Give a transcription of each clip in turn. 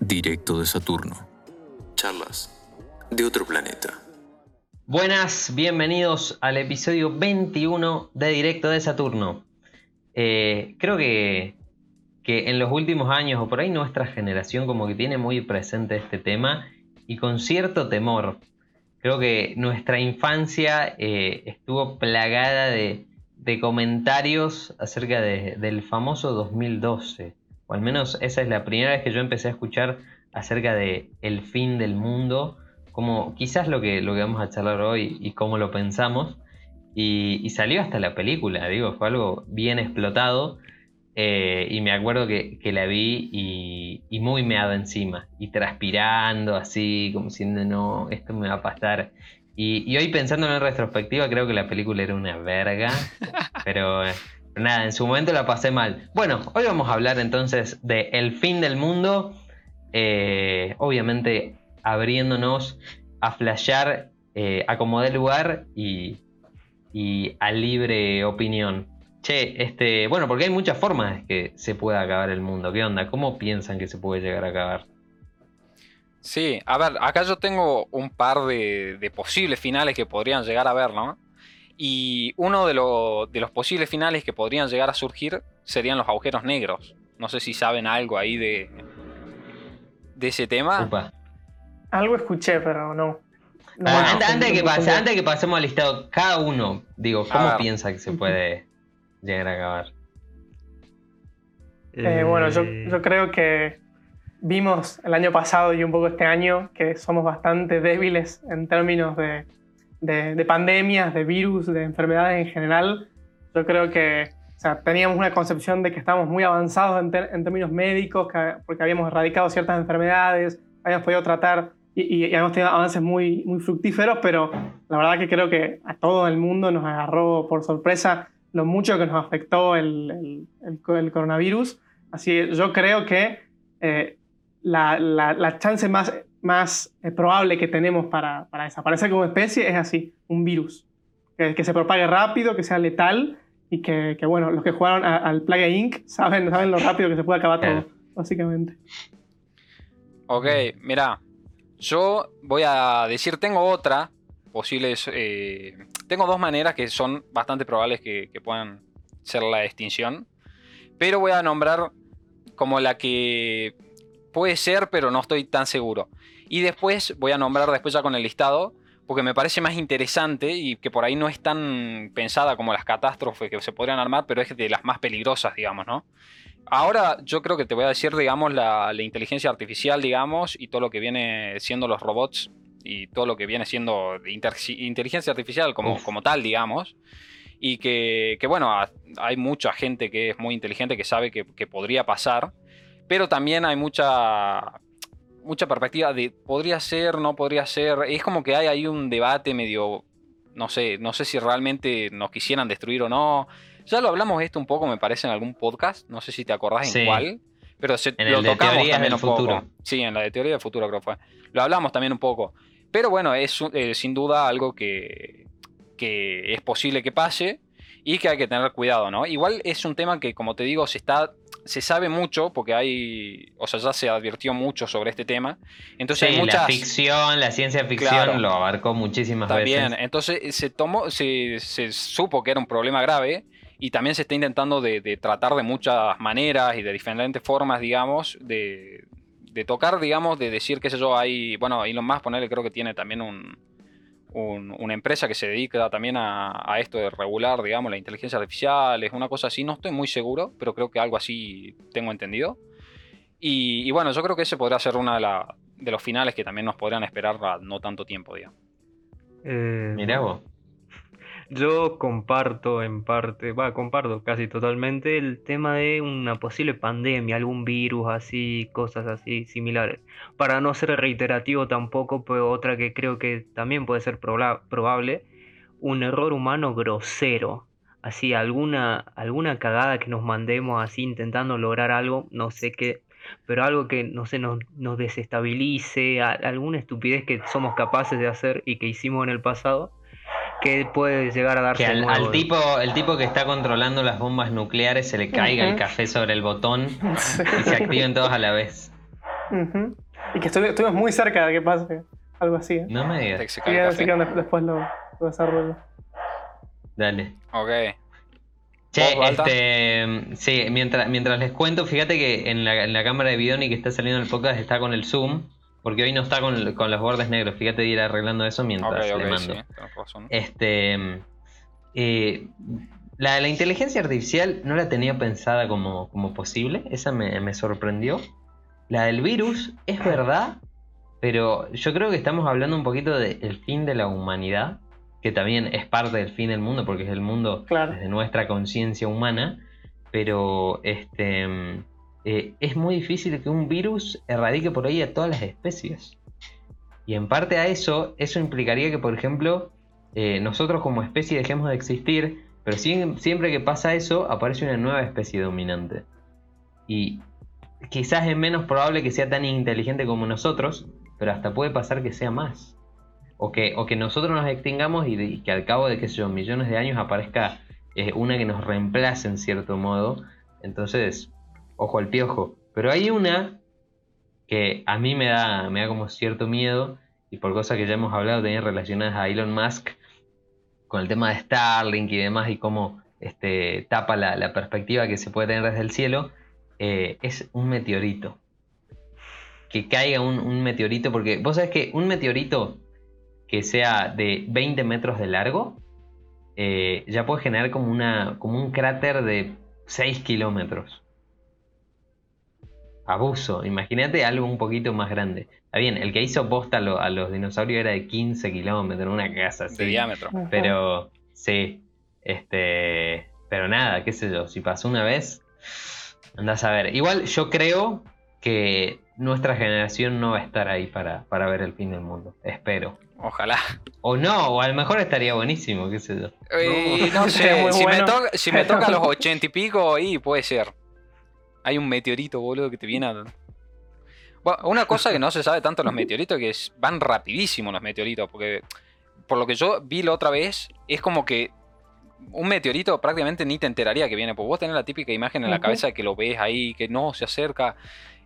Directo de Saturno. Charlas de otro planeta. Buenas, bienvenidos al episodio 21 de Directo de Saturno. Eh, creo que, que en los últimos años, o por ahí nuestra generación, como que tiene muy presente este tema y con cierto temor. Creo que nuestra infancia eh, estuvo plagada de, comentarios acerca de- del famoso 2012. O al menos esa es la primera vez que yo empecé a escuchar acerca de el fin del mundo, como quizás lo que, lo que vamos a charlar hoy y cómo lo pensamos. Y, y salió hasta la película, digo, fue algo bien explotado. Eh, y me acuerdo que, que la vi y, y muy meado encima, y transpirando así, como diciendo, no, esto me va a pasar. Y, y hoy pensándolo en retrospectiva, creo que la película era una verga, pero eh, nada, en su momento la pasé mal. Bueno, hoy vamos a hablar entonces de El fin del mundo, eh, obviamente abriéndonos a flashear a como lugar y, y a libre opinión. Che, este, bueno, porque hay muchas formas de que se pueda acabar el mundo. ¿Qué onda? ¿Cómo piensan que se puede llegar a acabar? Sí, a ver, acá yo tengo un par de, de posibles finales que podrían llegar a ver, ¿no? Y uno de, lo- de los posibles finales que podrían llegar a surgir serían los agujeros negros. No sé si saben algo ahí de, de ese tema. Upa. Algo escuché, pero no. no Ah, antes, antes de que pase, antes que pasemos al listado, cada uno, digo, ¿cómo piensa que se puede llegar a acabar? Eh, bueno, yo, yo creo que vimos el año pasado y un poco este año que somos bastante débiles en términos de, de- de pandemias, de virus, de enfermedades en general. Yo creo que o sea, teníamos una concepción de que estábamos muy avanzados en, ter- en términos médicos, que- porque habíamos erradicado ciertas enfermedades, habíamos podido tratar y, y- y habíamos tenido avances muy, muy fructíferos, pero la verdad que creo que a todo el mundo nos agarró por sorpresa lo mucho que nos afectó el, el- el co- el coronavirus. Así que yo creo que eh, la, la- la chance más, más eh, probable que tenemos para, para desaparecer como especie es así, un virus. Que, que se propague rápido, que sea letal y que, que, bueno, los que jugaron a- al Plague Inc. saben, saben lo rápido que se puede acabar todo, básicamente. Ok, mira, yo voy a decir, tengo otra posibles, eh, tengo dos maneras que son bastante probables que, puedan ser la extinción, pero voy a nombrar como la que puede ser, pero no estoy tan seguro. Y después voy a nombrar después ya con el listado, porque me parece más interesante y que por ahí no es tan pensada como las catástrofes que se podrían armar, pero es de las más peligrosas, digamos, ¿no? Ahora yo creo que te voy a decir, digamos, la, la inteligencia artificial, digamos, y todo lo que viene siendo los robots y todo lo que viene siendo de inteligencia artificial como, Uf. como tal, digamos. Y que, que, bueno, a- hay mucha gente que es muy inteligente que sabe que, que podría pasar, pero también hay mucha, mucha perspectiva de podría ser, no podría ser. Es como que hay ahí un debate medio, no sé, no sé si realmente nos quisieran destruir o no. Ya lo hablamos esto un poco, me parece, en algún podcast. No sé si te acordás en Sí. cuál. Pero se- En lo el de tocamos teorías también del un poco. futuro. Sí, en la de teoría del futuro creo fue. Lo hablamos también un poco. Pero bueno, es eh, sin duda algo que, que es posible que pase y que hay que tener cuidado, ¿no? Igual es un tema que, como te digo, se está se sabe mucho porque hay, o sea, ya se advirtió mucho sobre este tema. Entonces Sí, hay muchas la ficción, la ciencia ficción Claro. lo abarcó muchísimas también, veces. entonces se tomó, se, se supo que era un problema grave y también se está intentando de, de tratar de muchas maneras y de diferentes formas, digamos, de, de tocar, digamos, de decir, qué sé yo, hay, bueno, Elon Musk, ponerle, creo que tiene también un, un- una empresa que se dedica también a, a esto de regular, digamos, la inteligencia artificial, es una cosa así, no estoy muy seguro, pero creo que algo así tengo entendido. Y, y bueno, yo creo que ese podría ser uno de, la- de los finales que también nos podrían esperar a no tanto tiempo, digamos. Eh, Mirá vos. Yo comparto en parte, va, comparto casi totalmente el tema de una posible pandemia, algún virus así, cosas así similares. Para no ser reiterativo tampoco, pero otra que creo que también puede ser proba- probable, un error humano grosero. Así, alguna, alguna cagada que nos mandemos así intentando lograr algo, no sé qué. pero algo que, no sé, nos, desestabilice, alguna estupidez que somos capaces de hacer y que hicimos en el pasado, que puede llegar a darse Que al, al tipo, el tipo que está controlando las bombas nucleares se le caiga el café sobre el botón Sí. y se activen todos a la vez. Y que estuvi- estuvimos muy cerca de que pase algo así. ¿eh? No me digas. se Así que, después lo, lo desarrollo. Dale. Ok. Che, este, sí, mientras, mientras les cuento, fíjate que en la, en la cámara de Bidoni que está saliendo el podcast está con el zoom, porque hoy no está con, con los bordes negros. Fíjate de ir arreglando eso mientras Ok, le ok, mando. sí, tenés razón. Este, eh, la, la inteligencia artificial no la tenía pensada como, como posible, esa me, me sorprendió. La del virus es verdad, pero yo creo que estamos hablando un poquito del fin de la humanidad, que también es parte del fin del mundo, porque es el mundo Claro. desde nuestra conciencia humana, pero este, eh, es muy difícil que un virus erradique por ahí a todas las especies. Y en parte a eso, eso implicaría que, por ejemplo, eh, nosotros como especie dejemos de existir, pero siem- siempre que pasa eso, aparece una nueva especie dominante. Y quizás es menos probable que sea tan inteligente como nosotros, pero hasta puede pasar que sea más. O que, nosotros nos extingamos y que al cabo de, qué sé yo, millones de años aparezca eh, una que nos reemplace en cierto modo. Entonces, ojo al piojo. Pero hay una que a mí me da, me da como cierto miedo, y por cosas que ya hemos hablado también relacionadas a Elon Musk, con el tema de Starlink y demás, y cómo este, tapa la, perspectiva que se puede tener desde el cielo, eh, es un meteorito. Que caiga un, un meteorito, porque vos sabés que un meteorito que sea de 20 metros de largo, eh, ya puede generar como, una, como un cráter de 6 kilómetros. Abuso, imagínate algo un poquito más grande. Está bien, el que hizo posta a, lo- a los dinosaurios era de 15 kilómetros, una casa así. De diámetro. Pero sí, este, pero nada, qué sé yo, si pasó una vez, andás a ver. Igual yo creo que nuestra generación no va a estar ahí para, para ver el fin del mundo, espero. Ojalá. O no, o a lo mejor estaría buenísimo, qué sé yo. Eh, no sé, si, me bueno. toca, si me toca a los ochenta y pico, ahí puede ser. Hay un meteorito, boludo, que te viene a... Bueno, una cosa que no se sabe tanto de los meteoritos que es, van rapidísimo los meteoritos, porque por lo que yo vi la otra vez, es como que un meteorito prácticamente ni te enteraría que viene, porque vos tenés la típica imagen en la Ujú. cabeza de que lo ves ahí, que no, se acerca.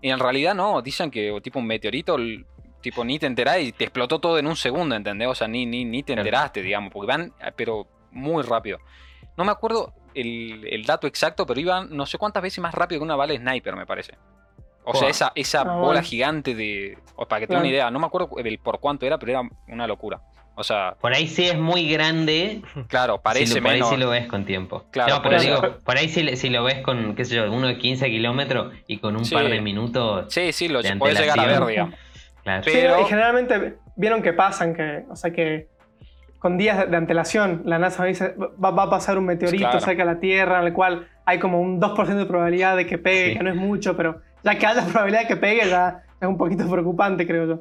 Y en realidad no, dicen que tipo un meteorito, tipo ni te enterás y te explotó todo en un segundo, ¿entendés? O sea, ni, ni, ni te enteraste, digamos, porque van, pero muy rápido. No me acuerdo el, el dato exacto, pero iban no sé cuántas veces más rápido que una bala sniper, me parece. O sea, esa, esa Ah, bola bueno. gigante de... o para que tenga una idea, no me acuerdo el por cuánto era, pero era una locura. O sea, Por ahí sí es muy grande, claro, parece si lo, por ahí sí lo ves con tiempo. Claro, no, pero por digo, por ahí sí, si lo ves con, qué sé yo, uno de 15 kilómetros y con un Sí. par de minutos, Sí, sí, lo podés llegar a ver, digamos. claro. Sí, Pero- y generalmente vieron que pasan, que, o sea que con días de, antelación la NASA dice va, va a pasar un meteorito Claro. cerca de la Tierra, en el cual hay como un 2% de probabilidad de que pegue, Sí. que no es mucho, pero ya que haya probabilidad de que pegue ya es un poquito preocupante, creo yo.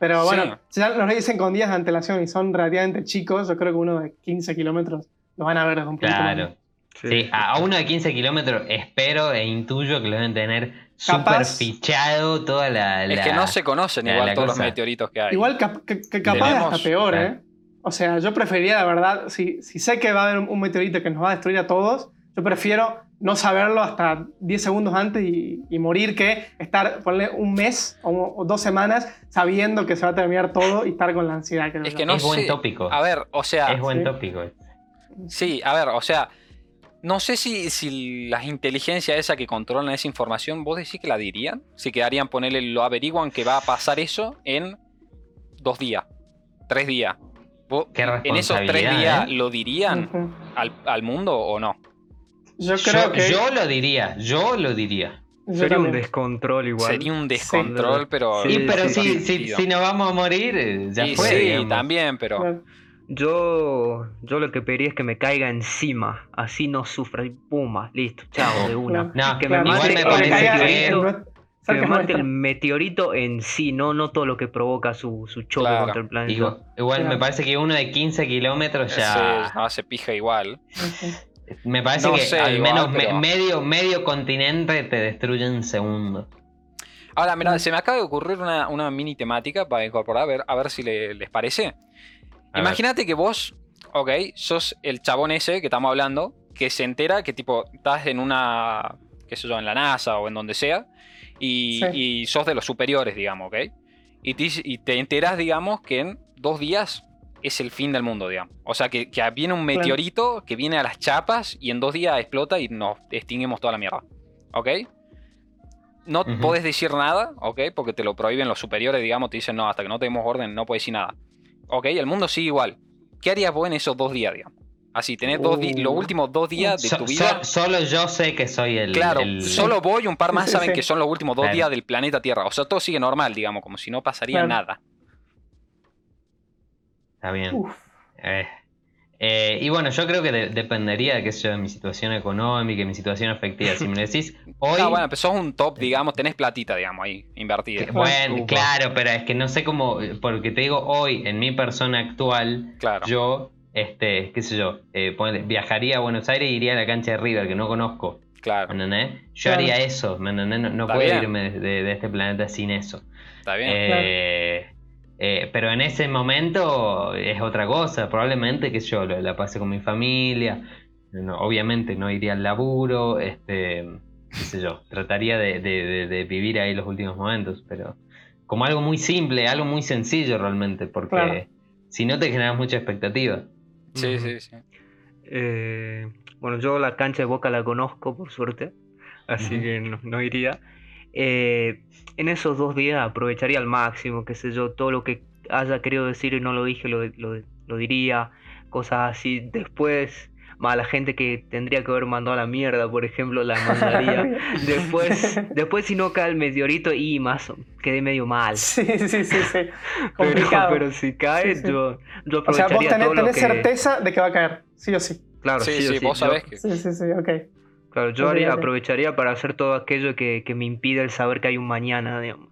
Pero Sí. bueno, si ya nos lo dicen con días de antelación y son relativamente chicos, yo creo que uno de 15 kilómetros lo van a ver desde un poquito más. Claro. Sí, a a uno de 15 kilómetros espero e intuyo que lo deben tener súper fichado toda la, Es la- que no se conocen la- igual la todos cosa. los meteoritos que hay. Igual cap- que, que capaz Tenemos- hasta peor. ¿eh? O sea, yo preferiría, la verdad, si, si sé que va a haber un, un meteorito que nos va a destruir a todos, yo prefiero no saberlo hasta 10 segundos antes y, y morir que estar, ponerle un mes o, o dos semanas sabiendo que se va a terminar todo y estar con la ansiedad. creo Es yo. que no es buen sé. tópico. A ver, o sea, es buen sí. tópico. sí, a ver, o sea, no sé si, si las inteligencias esas que controlan esa información, vos decís que la dirían. Si quedarían, ponerle, lo averiguan que va a pasar eso en dos días, tres días. ¿Vos Qué en esos tres días ¿eh? lo dirían al, al mundo o no? Yo creo Yo, que. yo lo diría, yo lo diría. yo Sería un descontrol igual. Sería un descontrol, Sí. pero. Sí, pero sí, si, nos vamos a morir, eh, ya Y fue. sí, digamos. también, pero. Yo, yo lo que pediría es que me caiga encima, así no sufra y puma, listo, chao de una. No, que Claro, me mate me parece caiga que- Que me mate el meteorito en sí, no, no todo lo que provoca su, su choque Claro. contra el planeta. Igual Claro. me parece que uno de 15 kilómetros ya. Se- no hace pija igual. Me parece No que sé, al igual, menos me- medio, medio continente te destruye en segundo. Ahora, mira, Mm. se me acaba de ocurrir una, una mini temática para incorporar, a ver, a ver si le- les parece. Imagínate que vos, ok, sos el chabón ese que estamos hablando, que se entera que tipo, estás en una, qué sé yo, en la NASA o en donde sea, y, Sí. y sos de los superiores, digamos, ok. Y te, y te enteras, digamos, que en dos días es el fin del mundo, digamos. O sea, que, que viene un Claro. meteorito que viene a las chapas y en dos días explota y nos extinguimos toda la mierda. ¿Ok? No Ujú. podés decir nada, ¿ok? Porque te lo prohíben los superiores, digamos, te dicen, no, hasta que no tenemos orden no puedes decir nada. ¿Ok? El mundo sigue igual. ¿Qué harías vos en esos dos días, digamos? Así, tenés dos Uh. los últimos dos días de So- tu so- vida. solo yo sé que soy el. Claro, el- solo vos y un par más saben sí. que son los últimos dos Claro. días del planeta Tierra. O sea, todo sigue normal, digamos, como si no pasaría Claro. nada. Está bien. Eh, eh, y bueno, yo creo que de- dependería, qué sé yo, de mi situación económica y mi situación afectiva. Si me decís hoy. Ah, bueno, pero sos un top, digamos, tenés platita, digamos, ahí, invertida. que- bueno, claro, pero es que no sé cómo. Porque te digo, hoy, en mi persona actual, Claro. yo, este, qué sé yo, eh, viajaría a Buenos Aires y iría a la cancha de River, que no conozco. Claro, ¿Me entendés? Yo Claro. haría eso, ¿me entendés? No, puedo bien. irme de, de este planeta sin eso. está bien. Eh, eh, pero en ese momento es otra cosa. Probablemente que yo la pase con mi familia. No, obviamente no iría al laburo. Este, qué sé yo. Trataría de, de- de- de vivir ahí los últimos momentos. Pero como algo muy simple, algo muy sencillo realmente. Porque Claro. si no te generas mucha expectativa. Sí, Ujú. sí, sí. Eh, bueno, yo la cancha de Boca la conozco, por suerte, así Ujú. que no, no iría. Eh, en esos dos días aprovecharía al máximo, qué sé yo, todo lo que haya querido decir y no lo dije, lo, lo- lo diría, cosas así. Después, más la gente que tendría que haber mandado a la mierda, por ejemplo, la mandaría. Después, después si no cae el meteorito y más, quedé medio mal. Sí, sí, sí, sí. Pero, Complicado. pero si cae, Sí, sí. yo, yo o sea, aprovecharía vos tenés, todo lo tenés que... certeza de que va a caer, sí o sí. Claro, sí, sí, sí, o sí, vos yo- sabés que. Sí, sí, sí, ok. Claro, yo haría- aprovecharía para hacer todo aquello que, que me impide el saber que hay un mañana, digamos.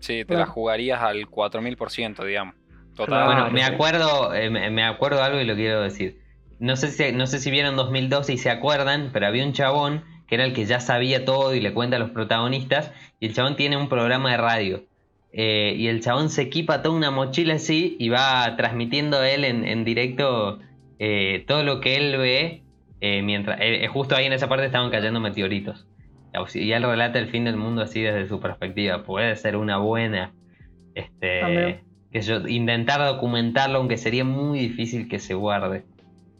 Sí, te Claro. la jugarías al 4000%, digamos. Total. Claro. Bueno, me acuerdo, eh, me me acuerdo de algo y lo quiero decir. No sé si, no sé si vieron 2012 y se acuerdan, pero había un chabón que era el que ya sabía todo y le cuenta a los protagonistas. Y el chabón tiene un programa de radio. Eh, y el chabón se equipa toda una mochila así y va transmitiendo él en, en directo eh, todo lo que él ve. eh, mientras justo ahí en esa parte estaban cayendo meteoritos. Y él relata el fin del mundo así desde su perspectiva. Puede ser una buena. Este, que yo, intentar documentarlo, aunque sería muy difícil que se guarde.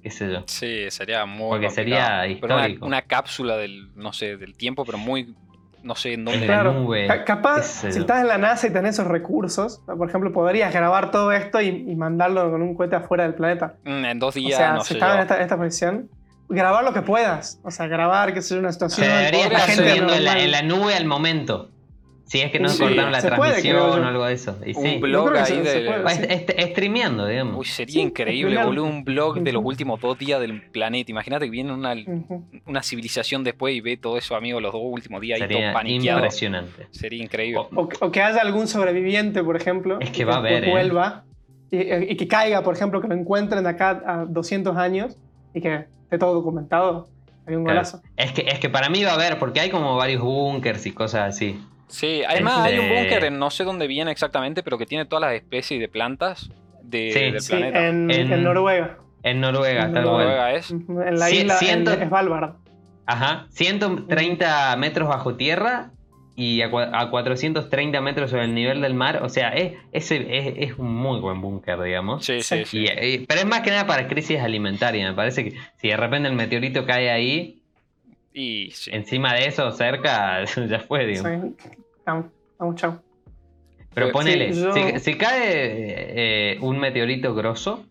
Qué sé yo. Sí, sería muy Porque complicado. sería Pero una- histórico. Una, cápsula del, no sé, del tiempo, pero muy, no sé en En dónde. la Claro. nube. Ca- Capaz, si estás en la NASA y tenés esos recursos, por ejemplo, podrías grabar todo esto y, y mandarlo con un cohete afuera del planeta. Mm, En dos O días, sea, no si sé estás en esta, esta posición, grabar lo que puedas. O sea, grabar, sé yo, una Se situación. debería podría estar subiendo en la, en la nube al momento. Si es que no Sí, cortaron la se puede, transmisión yo. o algo de eso. Y Un sí. blog ahí se- se de. puede. Est- est- streameando, digamos. Uy, sería Sí, increíble, boludo, un blog de los últimos dos días del planeta. Imagínate que viene una, Ujú. una civilización después y ve todo eso, amigo, los dos últimos días ahí todo Sería paniqueado. impresionante. Sería increíble. O- O, que- o que haya algún sobreviviente, por ejemplo. Es que va a haber, ¿eh? vuelva y, y que caiga, por ejemplo, que lo encuentren de acá a 200 años y que esté todo documentado. Hay un Claro. golazo. Es que, es que para mí va a haber, porque hay como varios bunkers y cosas así. Sí, además hay un Este- búnker en no sé dónde viene exactamente, pero que tiene todas las especies de plantas de- Sí. del Sí, planeta. en, En- en Noruega. En Noruega, En tal cual. Noruega es. En la Sí, isla siento- en Svalbard. Ajá, 130 metros bajo tierra y a, cua- a 430 metros sobre el nivel del mar. O sea, es, ese es, es un muy buen búnker, digamos. Sí, sí, Sí. sí. Y, pero es más que nada para crisis alimentaria. Me parece que si de repente el meteorito cae ahí, Y sí. encima de eso, cerca, ya fue. Vamos, vamos, chao. Pero Sí, ponele, yo- si, si cae eh, un meteorito grosso,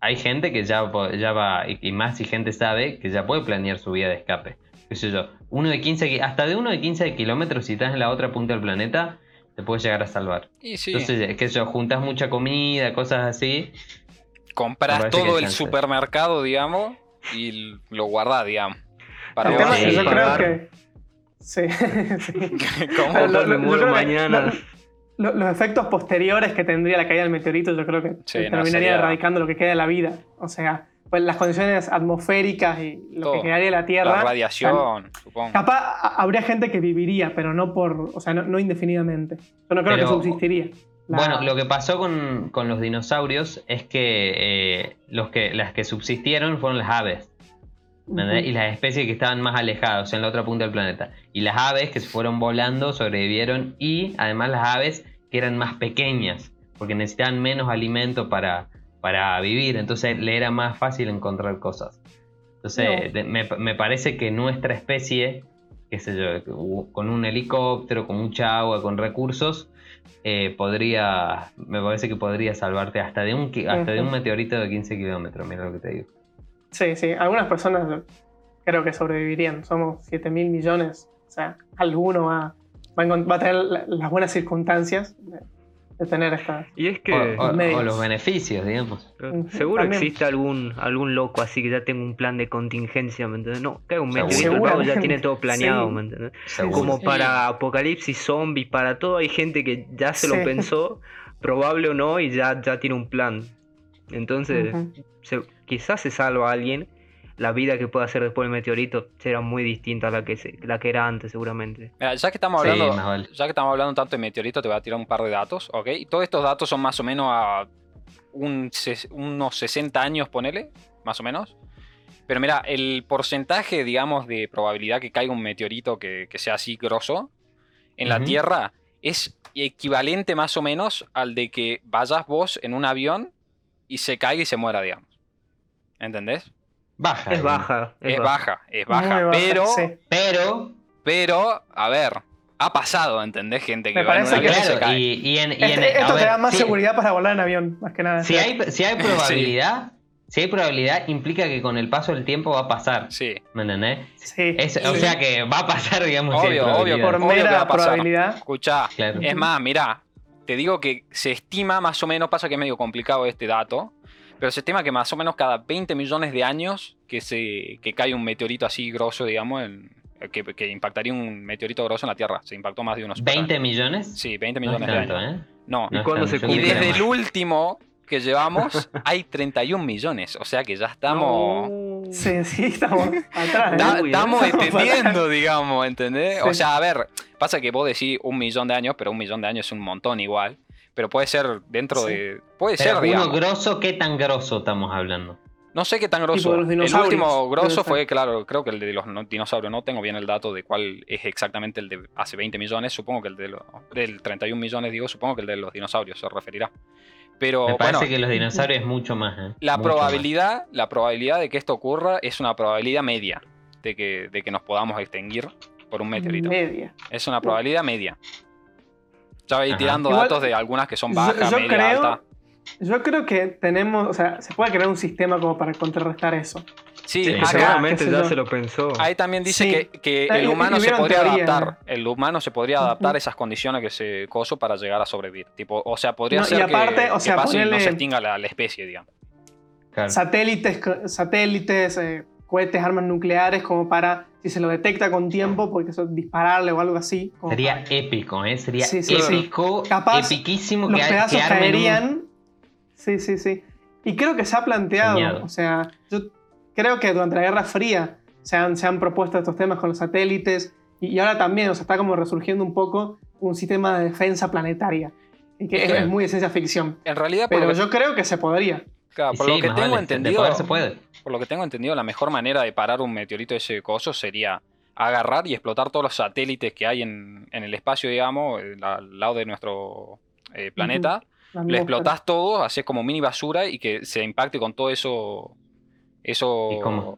hay gente que ya, ya va, y, más si gente sabe, que ya puede planear su vía de escape. Qué sé yo, uno de 15, ki- hasta de uno de 15 kilómetros, si estás en la otra punta del planeta, te puedes llegar a salvar. Y sí, Entonces, qué sé yo, juntas mucha comida, cosas así. compras todo el supermercado, digamos, y lo guardás, digamos. Para tema sí. yo creo que. Sí. sí. ¿Cómo? Lo- me muero creo que mañana. lo- lo- los efectos posteriores que tendría la caída del meteorito, yo creo que Sí, no, terminaría sería- erradicando lo que queda de la vida. O sea, pues, las condiciones atmosféricas y lo Todo. que crearía la Tierra. La o sea, radiación, supongo. Capaz habría gente que viviría, pero no por, o sea, no, no indefinidamente. Yo no creo Pero- que subsistiría. La- Bueno, lo que pasó con, con los dinosaurios es que, eh, los que las que subsistieron fueron las aves. Y las especies que estaban más alejadas, en la otra punta del planeta. Y las aves que se fueron volando sobrevivieron y además las aves que eran más pequeñas, porque necesitaban menos alimento para, para vivir, entonces le era más fácil encontrar cosas. Entonces No. me, me parece que nuestra especie, qué sé yo, con un helicóptero, con mucha agua, con recursos, eh, podría, me parece que podría salvarte hasta de un, hasta de un meteorito de 15 kilómetros, mira lo que te digo. Sí, sí. Algunas personas creo que sobrevivirían. Somos 7 mil millones. O sea, alguno va, va, a, va a tener la- las buenas circunstancias de, de tener esta. Y es que O, o- medios. o los beneficios, digamos. Seguro también. existe algún, algún loco así que ya tenga un plan de contingencia, ¿me entiendes? No, cae un meteorito, ya tiene todo planeado, Sí. ¿me entiendes? Como Sí. para apocalipsis zombies, para todo hay gente que ya se Sí. lo pensó, probable o no, y ya, ya tiene un plan. Entonces, se- quizás se salva a alguien. La vida que pueda hacer después del meteorito será muy distinta a la que, se- la que era antes, seguramente. Mira, ya que estamos Sí, hablando, vale. ya que estamos hablando tanto de meteorito, te voy a tirar un par de datos, ¿ok? Y todos estos datos son más o menos a un unos 60 años, ponele, más o menos. Pero mira, el porcentaje, digamos, de probabilidad que caiga un meteorito que, que sea así grosso en la. Tierra es equivalente más o menos al de que vayas vos en un avión y se caiga y se muera, digamos. ¿Entendés? Baja. Es digamos. baja. Es, Es, baja, es baja, baja, pero, sí. Pero, pero, a ver, ha pasado, ¿entendés? Gente que Me va en un parece que avión y se claro, cae. y, y en, y en- Este- a esto te da más sí, seguridad para volar en avión, más que nada. Si hay, si hay probabilidad, si hay probabilidad, implica que con el paso del tiempo va a pasar. Sí, ¿Me entendés? Sí. Es- sí. O sea que va a pasar, digamos. si Obvio, por obvio que va mera a pasar. probabilidad. escuchá. Claro. Es más, mirá, te digo que se estima más o menos, pasa que es medio complicado este dato, pero se estima que más o menos cada 20 millones de años que, se, que cae un meteorito así grosso, digamos, en- que, que impactaría un meteorito grosso en la Tierra. Se impactó más de unos 20 millones. Sí, 20 No es millones de tanto, años. ¿eh? No. No ¿Y cuándo se Y desde el último que llevamos hay 31 millones, o sea que ya estamos... No. Sí, sí, estamos atrás. ¿eh? Da- Uy, estamos entendiendo, digamos, ¿entendés? O Sí. sea, a ver, pasa que vos decís un millón de años, pero un millón de años es un montón igual. Pero puede ser dentro Sí. de. Puede Pero ser, uno digamos. grosso, ¿qué tan grosso estamos hablando? No sé qué tan grosso. El último grosso fue, claro, creo que el de los no- dinosaurios. No tengo bien el dato de cuál es exactamente el de hace 20 millones. Supongo que el de los. Del 31 millones, digo, supongo que el de los dinosaurios se referirá. Pero Me parece bueno, que los dinosaurios es mucho más. ¿eh? la Mucho probabilidad, la probabilidad de que esto ocurra es una probabilidad media de que, de que nos podamos extinguir por un meteorito. Media. Es una probabilidad media. Ya voy Ajá. tirando Igual, datos de algunas que son yo- bajas, yo media, creo- alta. Yo creo que tenemos, o sea, se puede crear un sistema como para contrarrestar eso. Sí, Sí, Y acá- seguramente ya yo. se lo pensó. ahí también dice Sí. que, que el y- humano y se podría adaptar. El humano se podría adaptar a esas condiciones que se coso para llegar a sobrevivir. Tipo, o sea, podría No, y ser que- aparte, que, o sea, pase y no se extinga la, la especie, digamos. Claro. Satélites, satélites, eh, cohetes, armas nucleares, como para, si se lo detecta con tiempo, porque eso dispararle o algo así. como Sería para- épico, ¿eh? Sería Sí, sí, sí. épico, Capaz epiquísimo los que, pedazos que armen un- caerían. Sí, sí, sí. Y creo que se ha planteado, Soñado. o sea, yo creo que durante la Guerra Fría se han, se han propuesto estos temas con los satélites y, y ahora también, o sea, está como resurgiendo un poco un sistema de defensa planetaria, y que es, Sí. es muy de ciencia ficción. En realidad, Pero yo creo que se podría. Claro, por sí, lo que tengo vale, entendido, poder se puede. por lo que tengo entendido, la mejor manera de parar un meteorito de ese coso sería agarrar y explotar todos los satélites que hay en, en el espacio, digamos, al lado de nuestro eh, planeta. La Le atmósfera. explotás todo, haces como mini basura y que se impacte con todo eso. Eso.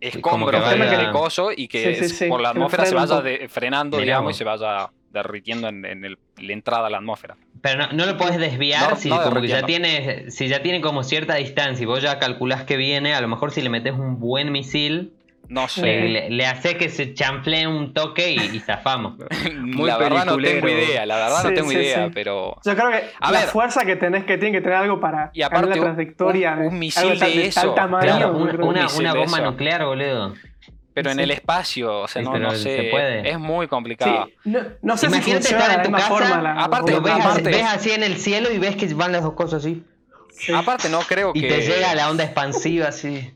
Escombros de- vaya- coso y que Sí, sí, sí, por la lo atmósfera se vaya de- frenando, digamos, y se vaya derritiendo en, en el- la entrada a la atmósfera. Pero no, no lo podés desviar No, si, no como que ya tiene, si ya tiene como cierta distancia y vos ya calculás que viene, a lo mejor si le metes un buen misil, No sé. le, le hace que se chanflee un toque y, y zafamos. Muy la verdad no tengo idea, la verdad no tengo sí, idea, sí. pero. Yo creo que A la ver. fuerza que tenés que tiene que tener algo para Y aparte, cambiar la un- trayectoria un- de un misil de tal eso. tamaño, Claro, una, una, misil una de bomba eso. nuclear, boludo. Pero en el espacio, o sea, Sí, no, no se sé. puede. Es muy Sí, complicado. no, no sé si Imagínate funciona estar en la tu casa, forma. la- aparte- ves, aparte- ves así en el cielo y ves que van las dos cosas así. Sí. Aparte, no creo Y que. te llega la onda expansiva así.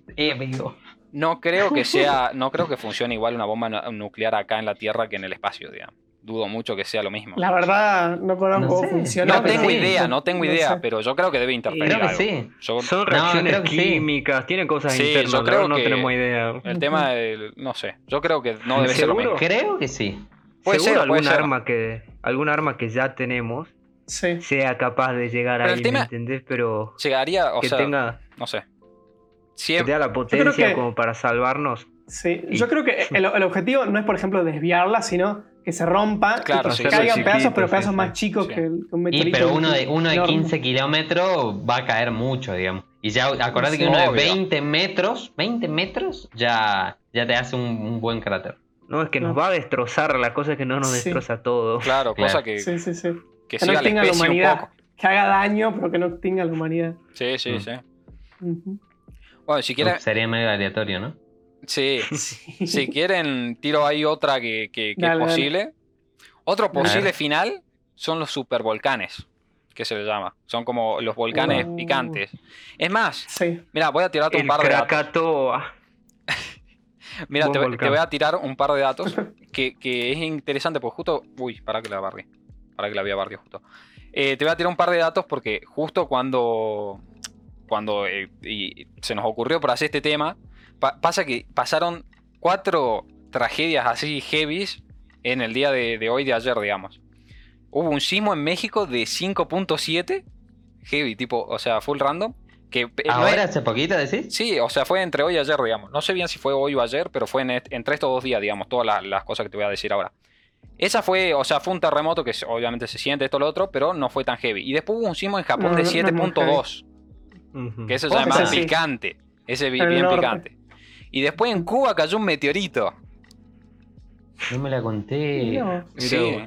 No creo que sea. No creo que funcione igual una bomba nu- nuclear acá en la Tierra que en el espacio, digamos. Dudo mucho que sea lo mismo. La verdad, no conozco No cómo funciona. No tengo sí, idea, no- tengo no idea, sé. pero yo creo que debe interferir. Creo que algo. sí. Yo- Son reacciones químicas, tienen cosas Sí, internas, yo creo no tenemos idea. el tema del. No sé. Yo creo que no debe ser lo ¿Seguro? mismo. Creo que sí. Puede Seguro ser, puede algún ser. arma que algún arma que ya tenemos Sí. sea capaz de llegar Pero ahí, el tema- ¿me entendés? Pero Llegaría, o que sea, tenga no sé. que tenga la potencia que- como para salvarnos. Sí, Y- yo creo que el, el objetivo no es, por ejemplo, desviarla, sino que se rompa, Claro, y que sí, caigan pedazos, pero pedazos sí. más chicos Sí. que, el, que un Y, meteorito. pero uno de, uno de enorme. 15 kilómetros va a caer mucho, digamos. Y ya acordate que uno de obvio. 20 metros, 20 metros, ya, ya te hace un, un buen cráter. No, es que nos No. va a destrozar, la cosa es que no nos Sí. destroza todo. Claro, Claro. cosa que, Sí, sí, sí. que Que no la extinga la un humanidad. poco. Que haga daño, pero que no extinga la humanidad. Sí, sí, Mm. sí. Ujú. Bueno, si quieren, Sería medio aleatorio, ¿no? Sí, Sí. si quieren, tiro ahí otra que, que- que Dale, es dale. posible. Otro posible final son los supervolcanes, que se les llama. Son como los volcanes Oh. picantes. Es más, Sí. mira, voy a tirarte un El par de datos. Krakatoa. Mira, te, voy- volcán. te voy a tirar un par de datos que, que es interesante, porque justo. Uy, para que la barri. Para que la había barrio justo. Eh, te voy a tirar un par de datos porque justo cuando. Cuando eh, y se nos ocurrió por hacer este tema, pa- pasa que pasaron cuatro tragedias así heavies en el día de, de hoy, de ayer, digamos. Hubo un sismo en México de 5.7, heavy, tipo, o sea, full random. Que eh, no es- Ahora, hace poquito, decís. Sí, o sea, fue entre hoy y ayer, digamos. No sé bien si fue hoy o ayer, pero fue en est- entre estos dos días, digamos, todas las, las cosas que te voy a decir ahora. Esa fue, o sea, fue un terremoto que obviamente se siente esto o lo otro, pero no fue tan heavy. Y después hubo un sismo en Japón No, de no, no es muy 7.2, Ujú. que ese ya es más sí. picante. Ese bien norte. picante. Y después en Cuba cayó un meteorito. No me la conté. No. Sí.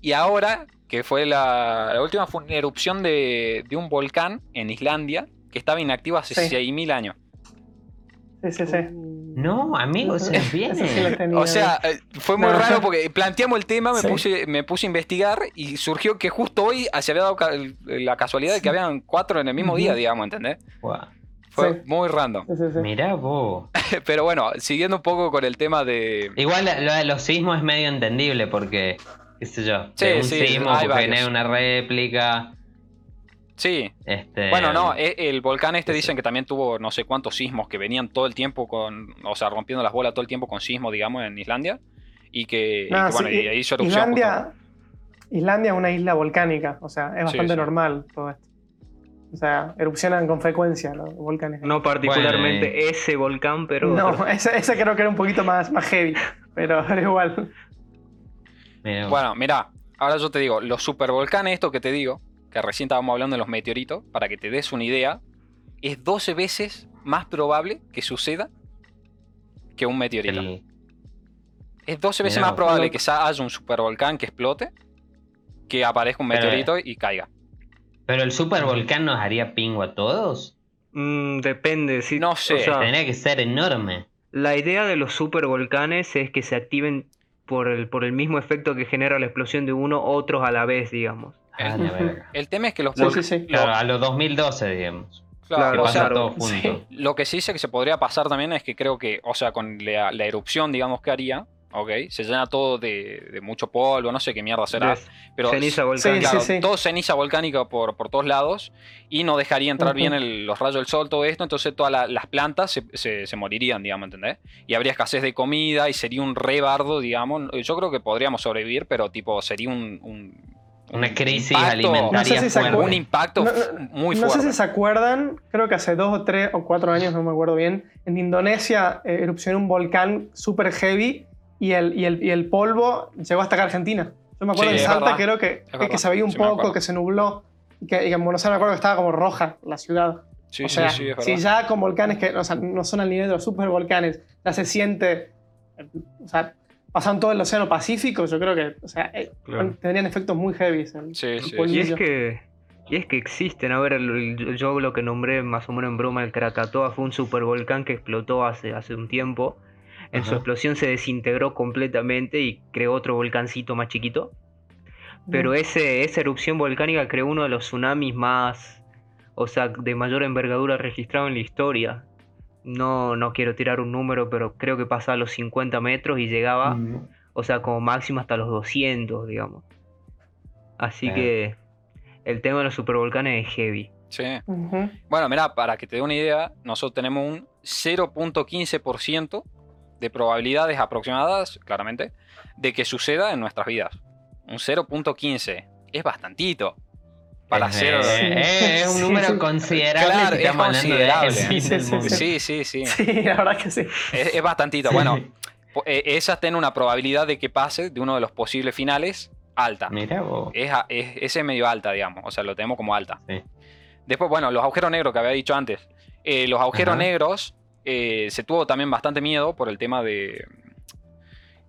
Y ahora, que fue la, la última, fue una erupción de, de un volcán en Islandia que estaba inactivo hace Sí. 6.000 años. Sí, sí, sí. No, amigo, se nos Ese sí lo viene. tenía. O sea, eh, fue muy No. raro porque planteamos el tema, me, Sí. puse, me puse a investigar y surgió que justo hoy se había dado la casualidad de que habían cuatro en el mismo día, digamos, ¿entendés? Guau. Fue Sí. muy random. Sí, sí, sí. Mirá vos. Pero bueno, siguiendo un poco con el tema de... Igual lo de los sismos es medio entendible porque, qué sé yo, Sí, de un sí, sismo genera una réplica. Sí, Este, bueno, no, e- el volcán este sí. dicen que también tuvo no sé cuántos sismos que venían todo el tiempo con, o sea, rompiendo las bolas todo el tiempo con sismos, digamos, en Islandia. Y que, y que, bueno, y ahí hizo erupción. Islandia, Islandia es una isla volcánica, o sea, es bastante sí. normal todo esto. O sea, erupcionan con frecuencia los volcanes. No particularmente Bueno, ese volcán, pero. No, ese, ese creo que era un poquito más, más heavy, pero, igual. Bueno, mira, ahora yo te digo, los supervolcanes, esto que te digo, que recién estábamos hablando de los meteoritos, para que te des una idea, es 12 veces más probable que suceda que un meteorito. El- Es 12 veces más probable que haya un supervolcán que explote que aparezca un Pero, meteorito y caiga. Pero el supervolcán nos haría pingo a todos. Mm, depende, sí. No sé. o sea, Tendría que ser enorme. la idea de los supervolcanes es que se activen por el, por el mismo efecto que genera la explosión de uno, otros a la vez, digamos. Ah, la verga. El tema es que los Sí, sí, sí. Claro, a los 2012, digamos. claro, o pasa sea, claro. todo junto. Sí. Lo que sí dice que se podría pasar también es que creo que, o sea, con la, la erupción, digamos, que haría, ok, se llena todo de, de mucho polvo, no sé qué mierda será, Es pero ceniza Sí, volcánica. claro, sí. todo ceniza volcánica por, por todos lados y no dejaría entrar Ujú. bien el- los rayos del sol, todo esto, entonces todas la- las plantas se, se- se morirían, digamos, ¿entendés? Y habría escasez de comida y sería un rebardo, digamos. Yo creo que podríamos sobrevivir, pero tipo, sería un... un- Una un crisis impacto- alimentaria No sé si Un impacto No, no, muy no fuerte. sé si se acuerdan, creo que hace dos o tres o cuatro años, no me acuerdo bien, en Indonesia eh, erupcionó un volcán super heavy y el, y, el, y el polvo llegó hasta acá a Argentina. Yo me acuerdo Sí, en Salta verdad. creo que, que, verdad, se veía un sí poco, que se nubló y que, y que en Buenos Aires me acuerdo que estaba como roja la ciudad. Sí, o sí, sea, sí, es si ya con volcanes que o sea, no son al nivel de los supervolcanes, ya se siente, o sea, pasan todo el Océano Pacífico, yo creo que, o sea, eh, Claro. tendrían efectos muy heavy. el- Sí, sí, sí. Y es que. Y es que existen, a ver, el- el- yo lo que nombré más o menos en broma, el Krakatoa fue un supervolcán que explotó hace, hace un tiempo. En su explosión se desintegró completamente y creó otro volcancito más chiquito. Pero ese, esa erupción volcánica creó uno de los tsunamis más, o sea, de mayor envergadura registrado en la historia. No, no quiero tirar un número, pero creo que pasaba los 50 metros y llegaba, Mm. o sea, como máximo hasta los 200, digamos. Así que el tema de los supervolcanes es heavy. Sí. Bueno, mira, para que te dé una idea, nosotros tenemos un 0.15% de probabilidades aproximadas, claramente, de que suceda en nuestras vidas. Un 0.15 es bastantito. Para es, hacer... eh, es un número sí. considerable. Claro, si es considerable. Sí, sí. Sí, sí, la verdad que sí. Es, es bastantito. Bueno, eh, esa tiene una probabilidad de que pase de uno de los posibles finales alta. Mirá vos. Es, es- ese es medio alta, digamos. O sea, lo tenemos como alta. Sí. Después, bueno, los agujeros negros que había dicho antes. Eh, los agujeros Ajá. negros eh, se tuvo también bastante miedo por el tema de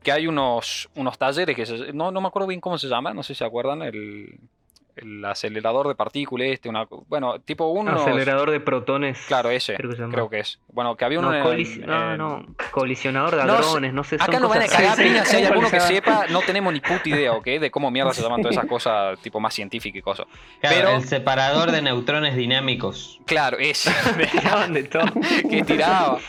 que hay unos, unos talleres que se- no, no me acuerdo bien cómo se llama, no sé si se acuerdan, el, el acelerador de partículas, este, una, bueno, tipo unos... Acelerador de protones. Claro, ese, creo que creo es. Bueno, que había uno No, en- colis- no, en- no, colisionador de No sé, hadrones, no sé, Acá nos van a cagar Sí, si hay alguno que sepa, no tenemos ni puta idea, ¿ok? De cómo mierda se llaman todas esas cosas tipo más científicas y cosas. Claro, pero- el separador de neutrones dinámicos. Claro, ese. Tiraban de todo. que tiraba.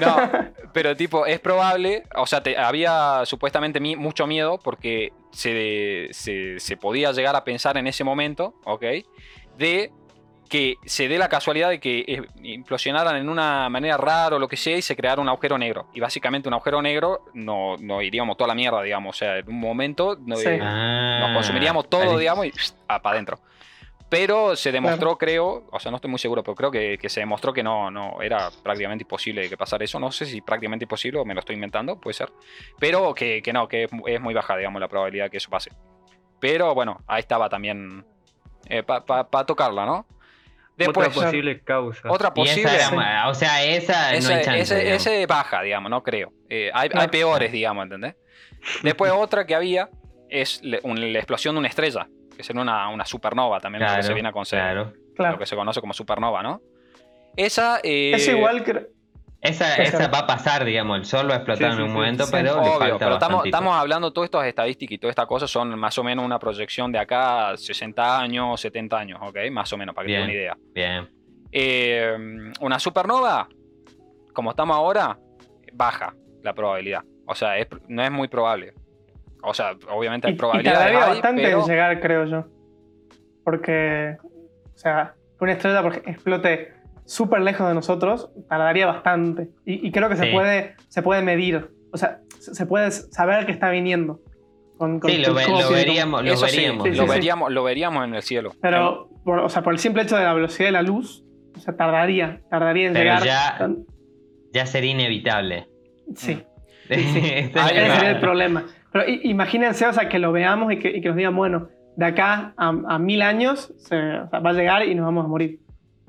No, pero tipo, es probable, o sea, te- había supuestamente mi- mucho miedo porque se, se, se podía llegar a pensar en ese momento, ¿ok? De que se dé la casualidad de que eh, implosionaran en una manera rara o lo que sea y se creara un agujero negro. Y básicamente un agujero negro no, no iríamos toda la mierda, digamos. O sea, en un momento no, Sí. eh, Ah, nos consumiríamos todo, ahí. digamos, y para adentro. Pero se demostró, creo, o sea, no estoy muy seguro, pero creo que, que se demostró que no, no era prácticamente imposible que pasara eso. No sé si prácticamente imposible o me lo estoy inventando, puede ser. Pero que, que no, que es, mu- es muy baja, digamos, la probabilidad de que eso pase. Pero bueno, ahí estaba también para tocarla, ¿no? Después, Otra posible causa. otra esa posible. era ma- o sea, esa no Ese, hay chance. ese- ese baja, digamos, no creo. Eh, hay, No. hay peores, digamos, ¿entendés? Después otra que había es la explosión de una estrella, que sería una, una supernova también, lo que Claro, se viene a conocer, claro. Claro. lo que se conoce como supernova, ¿no? Esa... eh, Es igual que. Esa, claro. va a pasar, digamos. El sol va a explotar Sí, en un momento, Sí. pero le Obvio, falta pero estamos, estamos hablando todas estas estadísticas y toda esta cosa son más o menos una proyección de acá a 60 años, 70 años, ¿ok? Más o menos, para que tengan una idea. Bien. Eh, una supernova, como estamos ahora, baja la probabilidad. O sea, es- no es muy probable. O sea, obviamente hay Y, y probabilidades, bastante pero- en llegar, creo yo. Porque. O sea, que una estrella porque explote súper lejos de nosotros tardaría bastante. Y, y creo que se, Sí. puede, se puede medir. O sea, se puede saber que está viniendo. Con, con Sí, lo, ve- veríamos, lo sí, veríamos. Sí, lo, sí, sí. veríamos, lo veríamos en el cielo. Pero, por, o sea, por el simple hecho de la velocidad de la luz, o sea, tardaría, tardaría en Pero llegar. ya- Ya sería inevitable. Sí, Hay ese sería el problema. Pero imagínense, o sea, que lo veamos y que, y que nos digan, bueno, de acá a, mil años se- va a llegar y nos vamos a morir.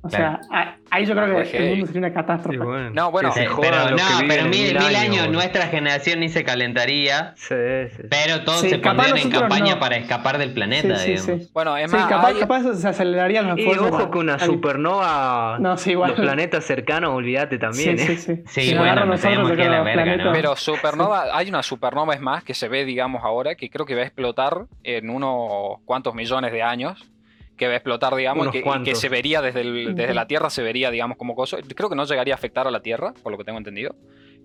O sea, a- ahí yo creo Pues, que el mundo sería una catástrofe. Sí, bueno, No, bueno. Sí, pero no, pero en mil, mil años, nuestra generación ni se calentaría, Sí, pero todos Sí, se pondrían en campaña no. para escapar del planeta, sí, digamos. sí. Bueno, es Sí, más, capaz, hay- capaz se acelerarían los Y esfuerzos. ojo que una supernova, No, sí, igual. los planetas cercanos, olvídate también, sí, ¿eh? sí, sí. Bueno, tenemos yo que la los verga, ¿no? planetas- Pero supernova, hay una supernova es más que se ve, digamos, ahora, que creo que va a explotar en unos cuantos millones de años. Que va a explotar, digamos, que, y que se vería desde, el- desde la Tierra, se vería, digamos, como cosa. Creo que no llegaría a afectar a la Tierra, por lo que tengo entendido.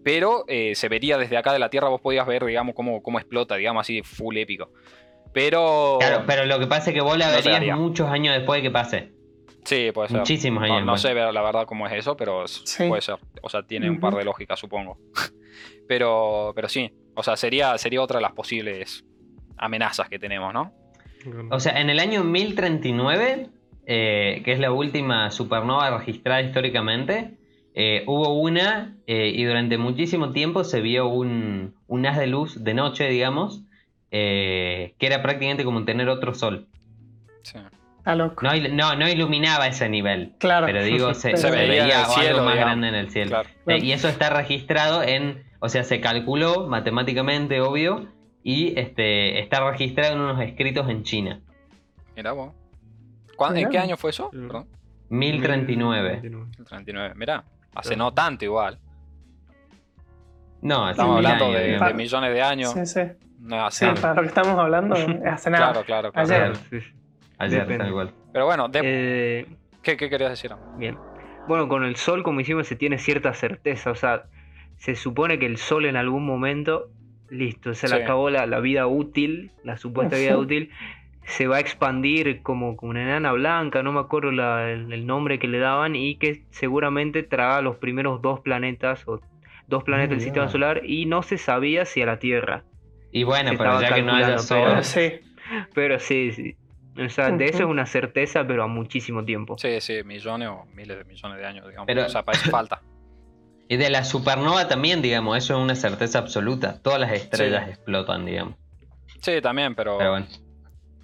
Pero eh, se vería desde acá de la Tierra, vos podías ver, digamos, cómo, cómo explota, digamos, así, full épico. Pero. Claro, pero lo que pasa es que vos la No verías muchos años después de que pase. Sí, puede ser. Muchísimos años No, sé la verdad cómo es eso, pero Sí. puede ser. O sea, tiene un par de lógicas, supongo. pero, pero sí. O sea, sería, sería otra de las posibles amenazas que tenemos, ¿no? O sea, en el año 1039, eh, que es la última supernova registrada históricamente, eh, hubo una eh, y durante muchísimo tiempo se vio un, un haz de luz de noche, digamos, eh, que era prácticamente como tener otro sol. Sí. Está loco. No, il- no, no iluminaba ese nivel, Claro. pero digo, se, Pero- se veía algo cielo, más digamos. grande en el cielo. Claro. Eh, y eso está registrado en, o sea, se calculó matemáticamente, obvio, y este, está registrado en unos escritos en China. Mirá vos. ¿Cuán- ¿En qué año fue eso? Perdón. 1039. El 39. Mirá. Hace no tanto igual. No, hace Estamos hablando años, de, millones de años. Sí, sí. No es así. Sí, para lo que estamos hablando, es hace nada. Claro, claro, claro. Ayer. Sí. Ayer, Depende. tal cual. Pero bueno, de- Eh, ¿qué ¿Qué, qué querías decir? Bien. Bueno, con el sol, como hicimos, se tiene cierta certeza. O sea, se supone que el sol en algún momento, listo, se le Sí. acabó la, la vida útil, la supuesta vida útil, se va a expandir como, como una enana blanca, no me acuerdo la- el, el nombre que le daban, y que seguramente traga los primeros dos planetas, o dos planetas del sistema solar, y no se sabía si a la Tierra. Y bueno, Se pero ya que no haya sol. Pero sí. Pero sí, sí. O sea, de eso es una certeza, pero a muchísimo tiempo. Sí, sí, millones o miles de millones de años, digamos. Pero- O sea, para eso falta. Y de la supernova también, digamos, eso es una certeza absoluta. Todas las estrellas Sí. explotan, digamos. Sí, también, pero, Pero bueno.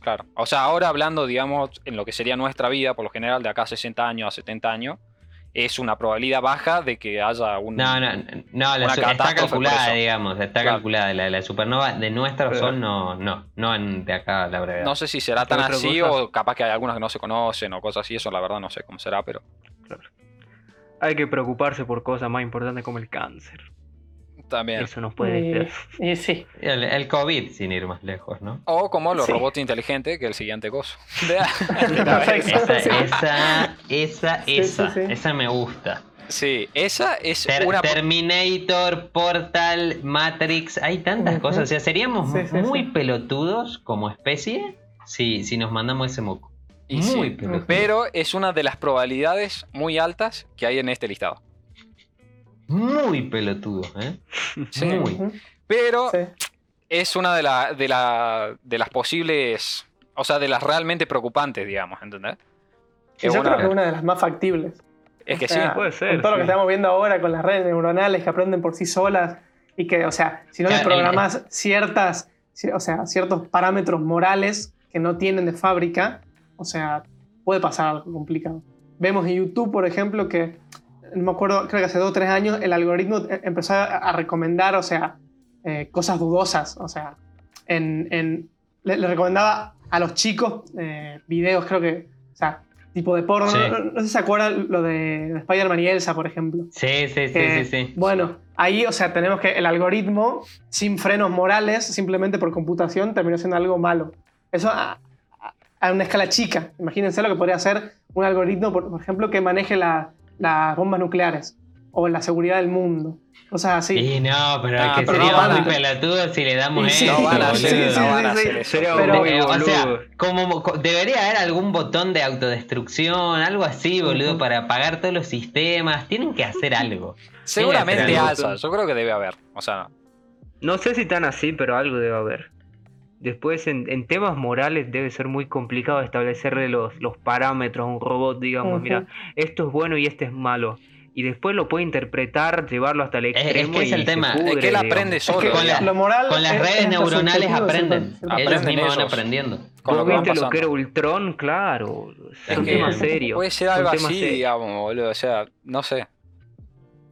claro. O sea, ahora hablando, digamos, en lo que sería nuestra vida, por lo general, de acá a 60 años a 70 años, es una probabilidad baja de que haya un... No, no, no, la está calculada, digamos, está Claro. calculada. La, la supernova de nuestro Pero- sol no, no, no en- de acá a la brevedad. No sé si será tan así o capaz que hay algunas que no se conocen o cosas así, eso la verdad no sé cómo será, pero Hay que preocuparse por cosas más importantes como el cáncer. también. Eso nos puede Y, distraer. y sí. El, el COVID, sin ir más lejos, ¿no? O como los Sí. robots inteligentes, que es el siguiente coso. Perfecto. Esa, esa, esa, Sí, esa, sí, sí. esa me gusta. sí, esa es Ter- una... Terminator, Portal, Matrix, hay tantas cosas. O sea, seríamos Sí, sí, muy sí. pelotudos como especie si, si nos mandamos ese moco. Y muy sí, pelotudos. pero es una de las probabilidades muy altas que hay en este listado. Muy pelotudos, ¿eh? Sí. Muy. Pero Sí. es una de, la- de, la- de las posibles, o sea, de las realmente preocupantes, digamos, ¿entendés? Es yo una- creo que es una de las más factibles. Es que O sea, sí. puede ser, Con todo lo que estamos viendo ahora con las redes neuronales que aprenden por sí solas y que, o sea, si no les programas ciertas, ci- o sea, ciertos parámetros morales que no tienen de fábrica, o sea, puede pasar algo complicado. Vemos en YouTube, por ejemplo, que, no me acuerdo, creo que hace dos o tres años el algoritmo eh, empezó a, recomendar, o sea, eh, cosas dudosas, o sea, en, en- le, le recomendaba a los chicos eh, videos, creo que, o sea, tipo de porno. Sí. No, no- no sé si se acuerdan lo de, de Spider-Man y Elsa, por ejemplo. Sí, sí, sí, Que, sí, sí. Bueno, ahí, o sea, tenemos que el algoritmo, sin frenos morales, simplemente por computación, terminó siendo algo malo. Eso a, a- una escala chica. Imagínense lo que podría hacer un algoritmo, por, por ejemplo, que maneje la- las bombas nucleares o la seguridad del mundo. Cosas así. Y no, pero Ah, es que pero seríamos no muy pelotudos si le damos sí, eso. No van a hacer, sí, no van sí, a sí. hacer eso. Sería Pero- muy o sea, como co- debería haber algún botón de autodestrucción, algo así, boludo, para apagar todos los sistemas. Tienen que hacer algo. Seguramente Sí, alza, yo creo que debe haber. O sea, No sé si tan así, pero algo debe haber. Después, en, en temas morales, debe ser muy complicado establecerle los, los parámetros a un robot, digamos, mira, esto es bueno y este es malo. Y después lo puede interpretar, llevarlo hasta el es extremo que es y el tema, es pudre, es que él digamos. aprende Es solo. que con digamos. la- lo moral Con las es- es redes neuronales aprenden. cierto- Ellos Aprenden mismos van aprendiendo. con lo ¿Vos que van viste lo que era Ultron? Claro. Es Son que- temas serios. Puede ser algo así, digamos, boludo. O sea, no sé.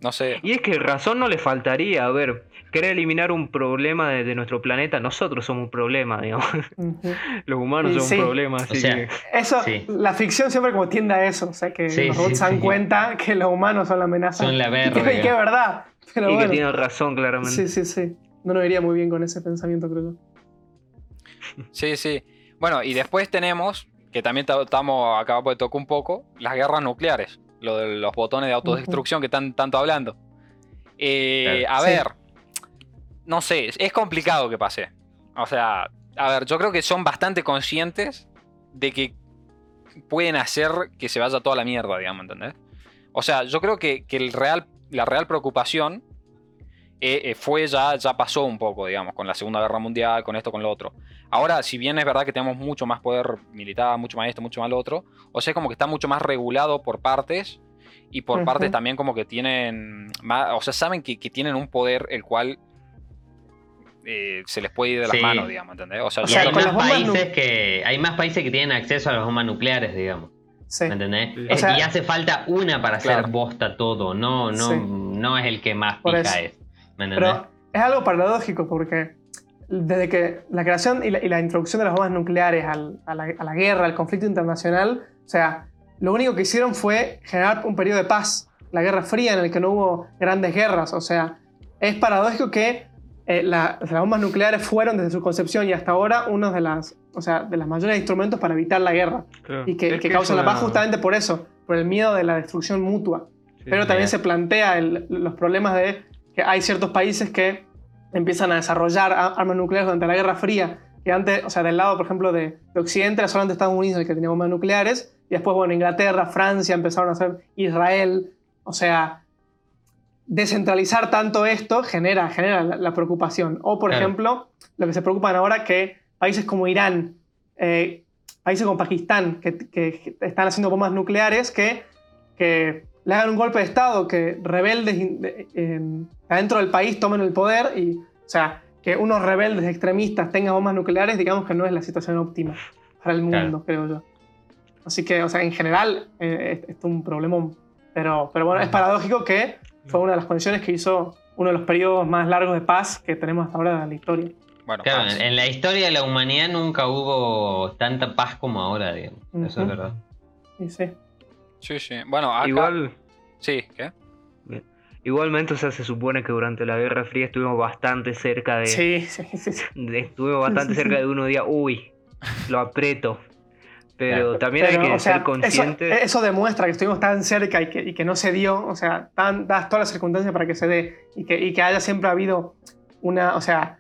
No sé. Y es que razón no le faltaría. A ver, querer eliminar un problema de, de nuestro planeta, nosotros somos un problema, digamos. Los humanos Y son sí. un problema, así O sea, que. Eso, Sí. la ficción siempre como tiende a eso, o sea, que Sí, los robots sí, se dan sí. cuenta que los humanos son la amenaza. Son la verga. y que es verdad. Pero y bueno. que tiene razón, claramente. Sí, sí, sí. No nos iría muy bien con ese pensamiento, creo yo. Sí, sí. Bueno, y después tenemos, que también ta- estamos, acá de tocar un poco, las guerras nucleares. Lo de los botones de autodestrucción que están tanto hablando. Eh, Claro. A Sí. ver, no sé, es complicado que pase. O sea, a ver, yo creo que son bastante conscientes de que pueden hacer que se vaya toda la mierda, digamos, ¿entendés? O sea, yo creo que, que el real, la real preocupación eh, eh, fue ya, ya pasó un poco, digamos, con la Segunda Guerra Mundial, con esto, con lo otro. Ahora, si bien es verdad que tenemos mucho más poder militar, mucho más esto, mucho más lo otro, o sea, como que está mucho más regulado por partes y por partes también como que tienen, más, o sea, saben que, que tienen un poder el cual eh, se les puede ir de las Sí. manos, digamos, ¿entendés? O sea, O sea, hay más países que hay más países que tienen acceso a las bombas nucleares, digamos. Sí. ¿Me entendés? Sí. O sea- y hace falta una para hacer Claro. bosta todo, no, no, Sí. no es el que más Por eso. es. ¿Me entendés? Pero es algo paradójico porque desde que la creación y la, y la introducción de las bombas nucleares al- a, la, a la guerra, al conflicto internacional, o sea, lo único que hicieron fue generar un periodo de paz, la Guerra Fría, en el que no hubo grandes guerras. O sea, es paradójico que eh, la- las bombas nucleares fueron desde su concepción y hasta ahora uno de las, o sea, de los mayores instrumentos para evitar la guerra Claro. y que, que es causan la una- paz justamente por eso, por el miedo de la destrucción mutua. Sí, Pero sí. también se plantea el- los problemas de que hay ciertos países que empiezan a desarrollar armas nucleares durante la Guerra Fría, que antes, o sea, del lado, por ejemplo, de, de Occidente era solamente Estados Unidos el que tenía bombas nucleares, y después, bueno, Inglaterra, Francia empezaron a hacer, Israel, o sea, descentralizar tanto esto genera, genera la, la preocupación. O, por Claro. ejemplo, lo que se preocupan ahora que países como Irán, eh, países como Pakistán, que, que están haciendo bombas nucleares, que, que le hagan un golpe de Estado, que rebeldes en- adentro del país tomen el poder y, o sea, que unos rebeldes extremistas tengan bombas nucleares, digamos que no es la situación óptima para el mundo, creo yo. Así que, o sea, en general, eh, es, es un problemón. Pero, pero bueno, es paradójico que fue una de las condiciones que hizo uno de los periodos más largos de paz que tenemos hasta ahora en la historia. Bueno, Claro, paz. en, la historia de la humanidad nunca hubo tanta paz como ahora, digamos. Eso es verdad. Y sí. Sí, sí. Bueno, acá... Igual, Sí, ¿qué? igualmente, o sea, se supone que durante la Guerra Fría estuvimos bastante cerca de. Sí, sí, sí, sí. de- estuvimos bastante Sí, sí, cerca sí. de uno día, uy, lo aprieto. Pero Claro. también Pero, hay que o sea, ser consciente. Eso, eso demuestra que estuvimos tan cerca y que, y que no se dio, o sea, tan, dadas todas las circunstancias para que se dé y que, y que haya siempre habido una, o sea,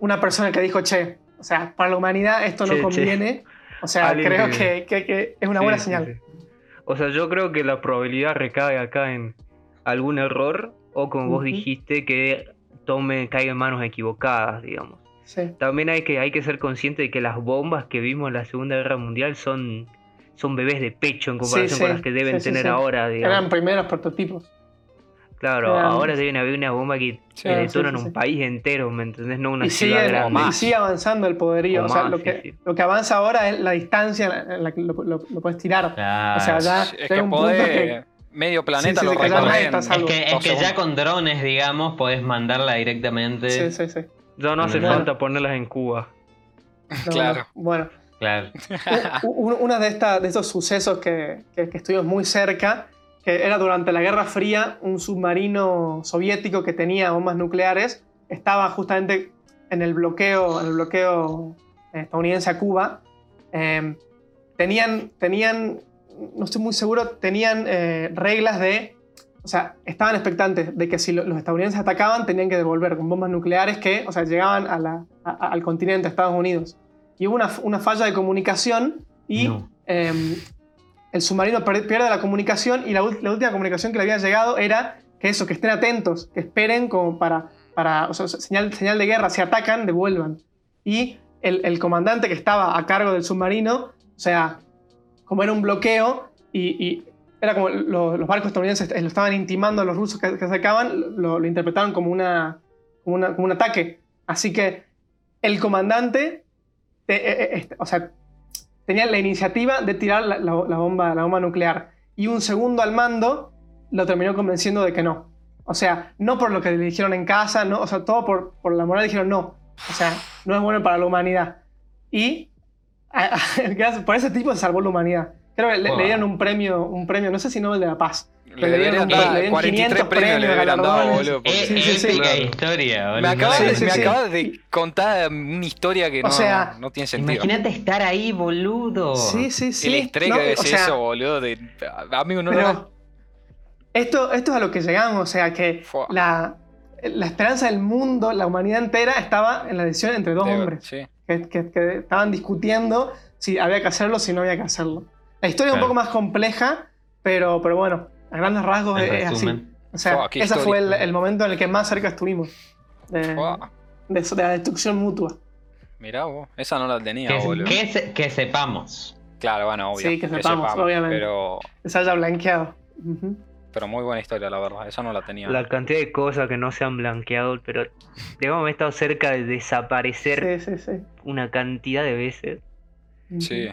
una persona que dijo, che, o sea, para la humanidad esto no Che, che. conviene. O sea, Alguien creo que- que, que- que es una Sí, buena señal. sí. O sea, yo creo que la probabilidad recae acá en algún error o como vos dijiste que tome caiga en manos equivocadas, digamos. Sí. También hay que, hay que ser consciente de que las bombas que vimos en la Segunda Guerra Mundial son, son bebés de pecho en comparación sí, con las que deben sí, sí, tener sí. ahora, digamos. Eran primeros prototipos. Claro, eran- ahora deben haber una bomba que Sí, sí, sí, sí. un país entero, ¿me entendés? No una Y ciudad sigue, grande. y sigue avanzando el poderío. O O, sea, más, lo, sí, que, sí. lo que avanza ahora es la distancia en la que lo, lo- lo puedes tirar. Claro. O sea, ya Es que un punto podés... que- Medio planeta Sí, lo sí, que ya es que, es que ya con drones, digamos, podés mandarla directamente. Sí, sí, sí. Ya no hace Bueno. falta ponerlas en Cuba. No, Claro. no. Bueno, Claro. uno de, esta- de estos sucesos que, que- que estuvimos muy cerca, que era durante la Guerra Fría, un submarino soviético que tenía bombas nucleares, estaba justamente en el bloqueo, en el bloqueo estadounidense a Cuba. Eh, tenían, tenían, no estoy muy seguro, tenían eh, reglas de, o sea, estaban expectantes de que si lo- los estadounidenses atacaban tenían que devolver con bombas nucleares que, o sea, llegaban a la- a- a- al continente, a Estados Unidos. Y hubo una, una falla de comunicación y No. eh, el submarino pierde la comunicación y la, última comunicación que le había llegado era que eso, que estén atentos, que esperen como para, para o sea, señal, señal de guerra, si atacan, devuelvan. Y el, el comandante que estaba a cargo del submarino, o sea, como era un bloqueo y, y era como lo- los barcos estadounidenses lo estaban intimando a los rusos que, que acercaban, lo, lo interpretaron como, una, como, una- como un ataque. Así que el comandante, te- eh, eh, este, o sea, tenía la iniciativa de tirar la, la- la bomba, la bomba nuclear. Y un segundo al mando lo terminó convenciendo de que no. O sea, no por lo que le dijeron en casa, no, o sea, todo por, por la moral dijeron no. O sea, no es bueno para la humanidad. Y a- a- por ese tipo se salvó la humanidad. Creo que le, dieron un premio, un premio, no sé si Nobel de la Paz. Le le dieron le dieron 43 500 premios, le deberían dado, galardones. boludo. Eh, Sí, sí, sí, épica claro. historia, boludo. Me acabas, Sí, de, sí, me sí. acabas de contar una historia que O no, sea, no tiene sentido. Imagínate estar ahí, boludo. Sí, sí, sí. el estrés No, que o sea, eso, boludo. De, amigo, no lo hagas. Pero esto, esto es a lo que llegamos, o sea, que Fua. la, la esperanza del mundo, la humanidad entera, estaba en la decisión entre dos De- hombres Sí. que, que- que estaban discutiendo si había que hacerlo o si no había que hacerlo. La historia es un poco más compleja, pero, pero bueno, a grandes rasgos En es, es así. O sea, qué ese fue el, momento en el que más cerca estuvimos de, la destrucción mutua. Mirá vos, esa no la tenía, Que, boludo. que se- que sepamos. Claro, bueno, obvio. Sí, que sepamos, obviamente. Pero, Que se haya blanqueado. Pero muy buena historia, la verdad. Esa no la tenía. La cantidad de cosas que no se han blanqueado, pero digamos, he estado cerca de desaparecer Sí, sí, sí. una cantidad de veces. Sí.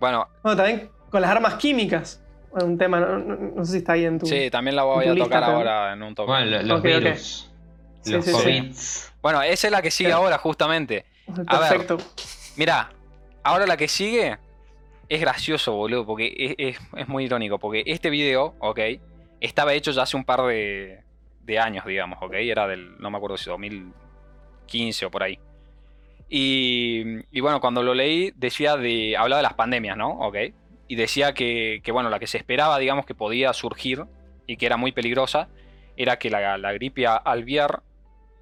Bueno, Bueno, también con las armas químicas. Un tema, no, no- no sé si está ahí en tu. sí, también la voy a lista, tocar pero- ahora en un toque. Bueno, lo- los Ok, ok. virus. Sí, los sí. Bueno, esa es la que sigue Sí. ahora, justamente. A ver. Perfecto. Mirá, ahora la que sigue es gracioso, boludo, porque es, es- es muy irónico, porque este video, ok, estaba hecho ya hace un par de, de años, digamos, ok, era del, no me acuerdo si 2015 o por ahí. Y, y bueno, cuando lo leí decía de, hablaba de las pandemias, ¿no? Ok. Y decía que, que, bueno, la que se esperaba, digamos, que podía surgir y que era muy peligrosa, era que la, la gripe aviar,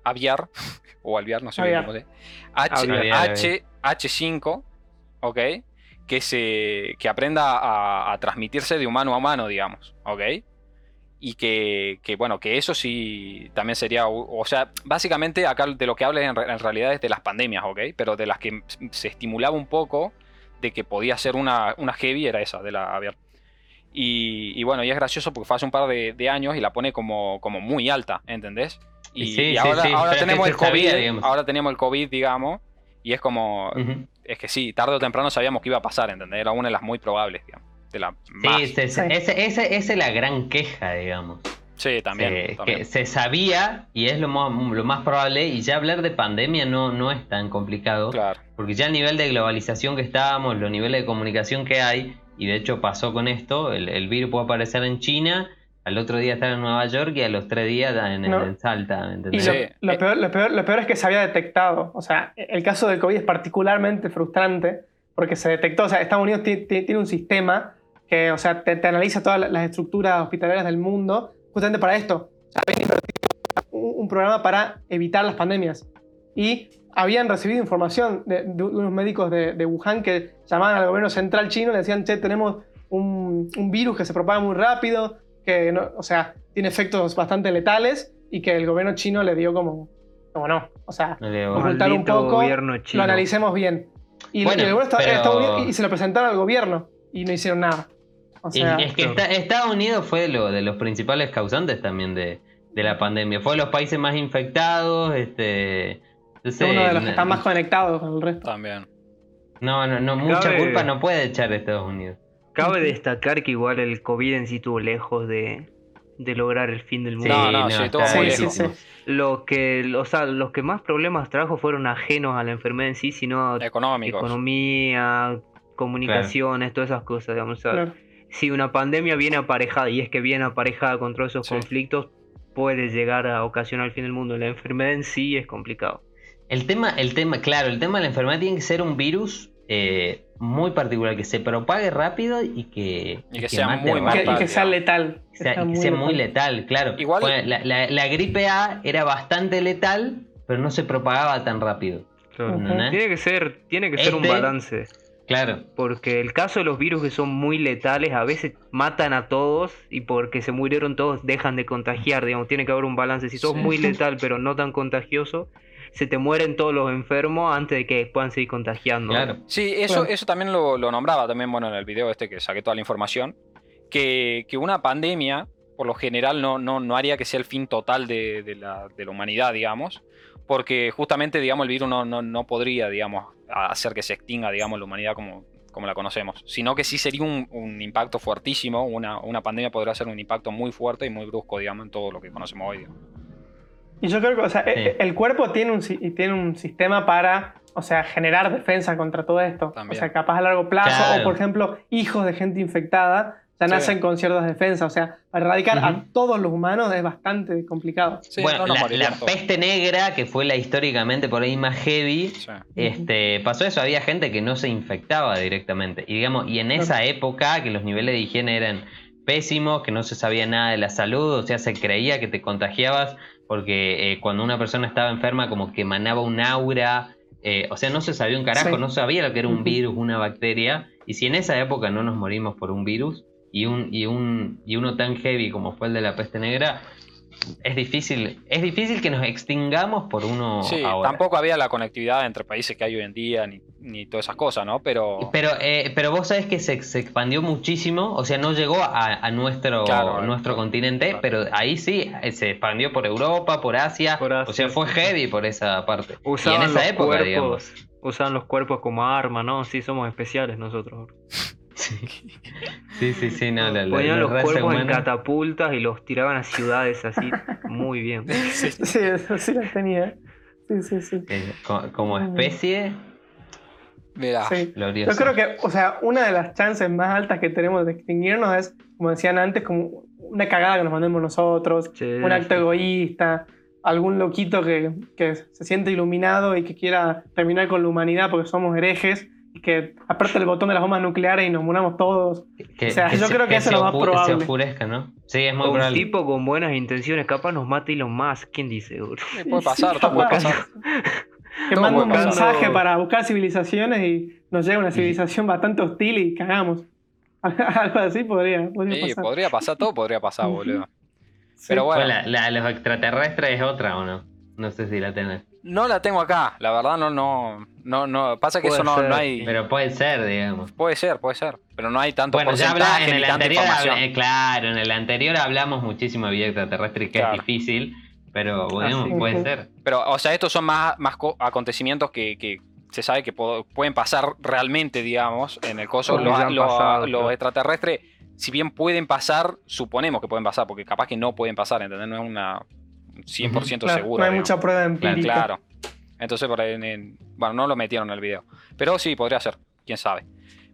aviar, o alviar, no sé Aviar. cómo se H, H, H5, ¿ok? Que, se, que aprenda a, a transmitirse de humano a humano, digamos, ¿ok? Y que, que, bueno, que eso sí también sería, o sea, básicamente acá de lo que habla en, en realidad es de las pandemias, ¿ok? Pero de las que se estimulaba un poco de que podía ser una, una heavy era esa, de la aviar. Y, y bueno, y es gracioso porque fue hace un par de, de años y la pone como, como muy alta, ¿entendés? Y, Sí, y ahora, sí, ahora tenemos el COVID, sabía, digamos. ahora tenemos el COVID, digamos, y es como, Ujú. es que sí, tarde o temprano sabíamos que iba a pasar, ¿entendés? Era una de las muy probables, digamos. De la más. Sí, esa es la gran queja, digamos. Sí, también. Se- también. que se sabía y es lo más, lo más probable. Y ya hablar de pandemia no, no es tan complicado. Claro. Porque ya el nivel de globalización que estábamos, los niveles de comunicación que hay, y de hecho pasó con esto, el, el virus puede aparecer en China, al otro día estar en Nueva York y a los tres días en, No. en Salta, ¿me Y entendés? lo, lo peor, lo, peor, lo peor es que se había detectado. O sea, el caso del COVID es particularmente frustrante porque se detectó. O sea, Estados Unidos ti- ti- tiene un sistema que, o sea, te, te analiza todas las estructuras hospitalarias del mundo justamente para esto. O sea, habían invertido un, un programa para evitar las pandemias. Y habían recibido información de, de unos médicos de, de Wuhan que llamaban al gobierno central chino y le decían, che, tenemos un, un virus que se propaga muy rápido, que, no- o sea, tiene efectos bastante letales y que el gobierno chino le dio como, como no. O sea, ocultar un poco, lo analicemos bien. Y, Bueno, y el está- pero- Estados y se lo presentaron al gobierno y no hicieron nada. O Y sea, es que esta- Estados Unidos fue lo, de los principales causantes también de, de la pandemia. Fue de los países más infectados, este... es uno de los que no- están más conectados con el resto. También. No, no, no, mucha Cabe- culpa no puede echar a Estados Unidos. Cabe destacar que igual el COVID en sí estuvo lejos de, de lograr el fin del mundo. No, no, sí, todo está muy Sí, lejos. sí, sí. Lo que, o sea, los que más problemas trajo fueron ajenos a la enfermedad en sí, sino Económicos. economía, comunicaciones, todas esas cosas, digamos. O sea, Claro. Si una pandemia viene aparejada, y es que viene aparejada con todos esos Sí. conflictos, puede llegar a ocasionar el fin del mundo. La enfermedad en sí es complicado. El tema, el tema, claro, el tema de la enfermedad tiene que ser un virus eh, muy particular, que se propague rápido y que, Y que sea mate muy rápido. y que sea letal. Que sea, y que sea muy letal, claro. Igual- Bueno, la, la- la gripe A era bastante letal, pero no se propagaba tan rápido. Tiene que ser, tiene que ser un Este- balance. Claro. Porque el caso de los virus que son muy letales a veces matan a todos y porque se murieron todos dejan de contagiar, digamos, tiene que haber un balance. Si sos Sí. muy letal pero no tan contagioso, se te mueren todos los enfermos antes de que puedan seguir contagiando. Claro. Sí, eso, eso también lo, lo nombraba también, bueno, en el video este que saqué toda la información, que, que una pandemia, por lo general, no, no, no haría que sea el fin total de, de la, de la humanidad, digamos, porque justamente, digamos, el virus no, no, no podría, digamos, hacer que se extinga, digamos, la humanidad como, como la conocemos, sino que sí sería un, un impacto fuertísimo, una, una pandemia podría ser un impacto muy fuerte y muy brusco, digamos, en todo lo que conocemos hoy. digamos. Y yo creo que, o sea, Sí. e- el cuerpo tiene un, tiene un sistema para, o sea, generar defensa contra todo esto. También. O sea, capaz a largo plazo, Claro. o por ejemplo, hijos de gente infectada ya Sí. nacen con ciertas defensas. O sea, erradicar a todos los humanos es bastante complicado. Sí, bueno, no la, la peste negra, que fue la históricamente por ahí más heavy, Sí. este, pasó eso, había gente que no se infectaba directamente. Y digamos, y en esa época que los niveles de higiene eran pésimos, que no se sabía nada de la salud, o sea, se creía que te contagiabas porque eh, cuando una persona estaba enferma como que emanaba un aura, eh, o sea, no se sabía un carajo, Sí. no sabía lo que era un virus, una bacteria, y si en esa época no nos morimos por un virus y un y un y uno tan heavy como fue el de la peste negra, es difícil, es difícil que nos extingamos por uno Sí, ahora. tampoco había la conectividad entre países que hay hoy en día, ni, ni todas esas cosas, ¿no? Pero... Pero, eh, pero vos sabés que se, se expandió muchísimo, o sea, no llegó a, a nuestro, Claro, nuestro continente, claro. pero ahí sí, eh, se expandió por Europa, por Asia, Por Asia, o sea, fue heavy por esa parte. Usaban y en los esa época, digamos. cuerpos, usaban los cuerpos como arma, ¿no? Sí, somos especiales nosotros. Sí, sí, sí, no, la, la- Ponían la los cuerpos en humana- catapultas y los tiraban a ciudades así, muy bien. Sí, eso sí lo tenía. Sí, sí, sí. eh, co- como especie, Mira, Sí. glorioso. Yo creo que, o sea, una de las chances más altas que tenemos de extinguirnos es, como decían antes, como una cagada que nos mandemos nosotros, Sí, un acto sí. egoísta, algún loquito que, que se siente iluminado y que quiera terminar con la humanidad porque somos herejes que apriete el botón de las bombas nucleares y nos muramos todos. Que- O sea, yo creo que eso es lo más probable. Se oscurezca, ¿no? Sí, es muy un probable. tipo con buenas intenciones, capaz nos mata Elon Musk. ¿Quién dice, bro? Eh, Puede pasar, todo puede pasar. Que Todo manda un pasar. mensaje para buscar civilizaciones y nos llega una civilización bastante hostil y cagamos. Algo así podría, podría Sí, pasar. podría pasar, todo podría pasar, boludo. Sí. Pero bueno, La, la- los extraterrestres es otra o no? No sé si la tenés. No la tengo acá, la verdad no, no, no, no, pasa que Puede eso no, ser, no hay, Pero puede ser, digamos. puede ser, puede ser, pero no hay tanto Bueno, ya porcentaje habla, en ni el tanta anterior, información. eh, claro, en el anterior hablamos muchísimo de vida extraterrestre que Claro. es difícil, pero bueno, Así. puede ser. Pero, o sea, estos son más, más co- acontecimientos que, que se sabe que pueden pasar realmente, digamos, en el coso. Los, ya han los- pasado, los claro. extraterrestres, si bien pueden pasar, suponemos que pueden pasar, porque capaz que no pueden pasar, ¿entendés? No es una 100% Claro, seguro. no hay digamos. mucha prueba empírica. Claro. Entonces, por ahí, en- en- bueno, no lo metieron en el video. Pero sí, podría ser, quién sabe.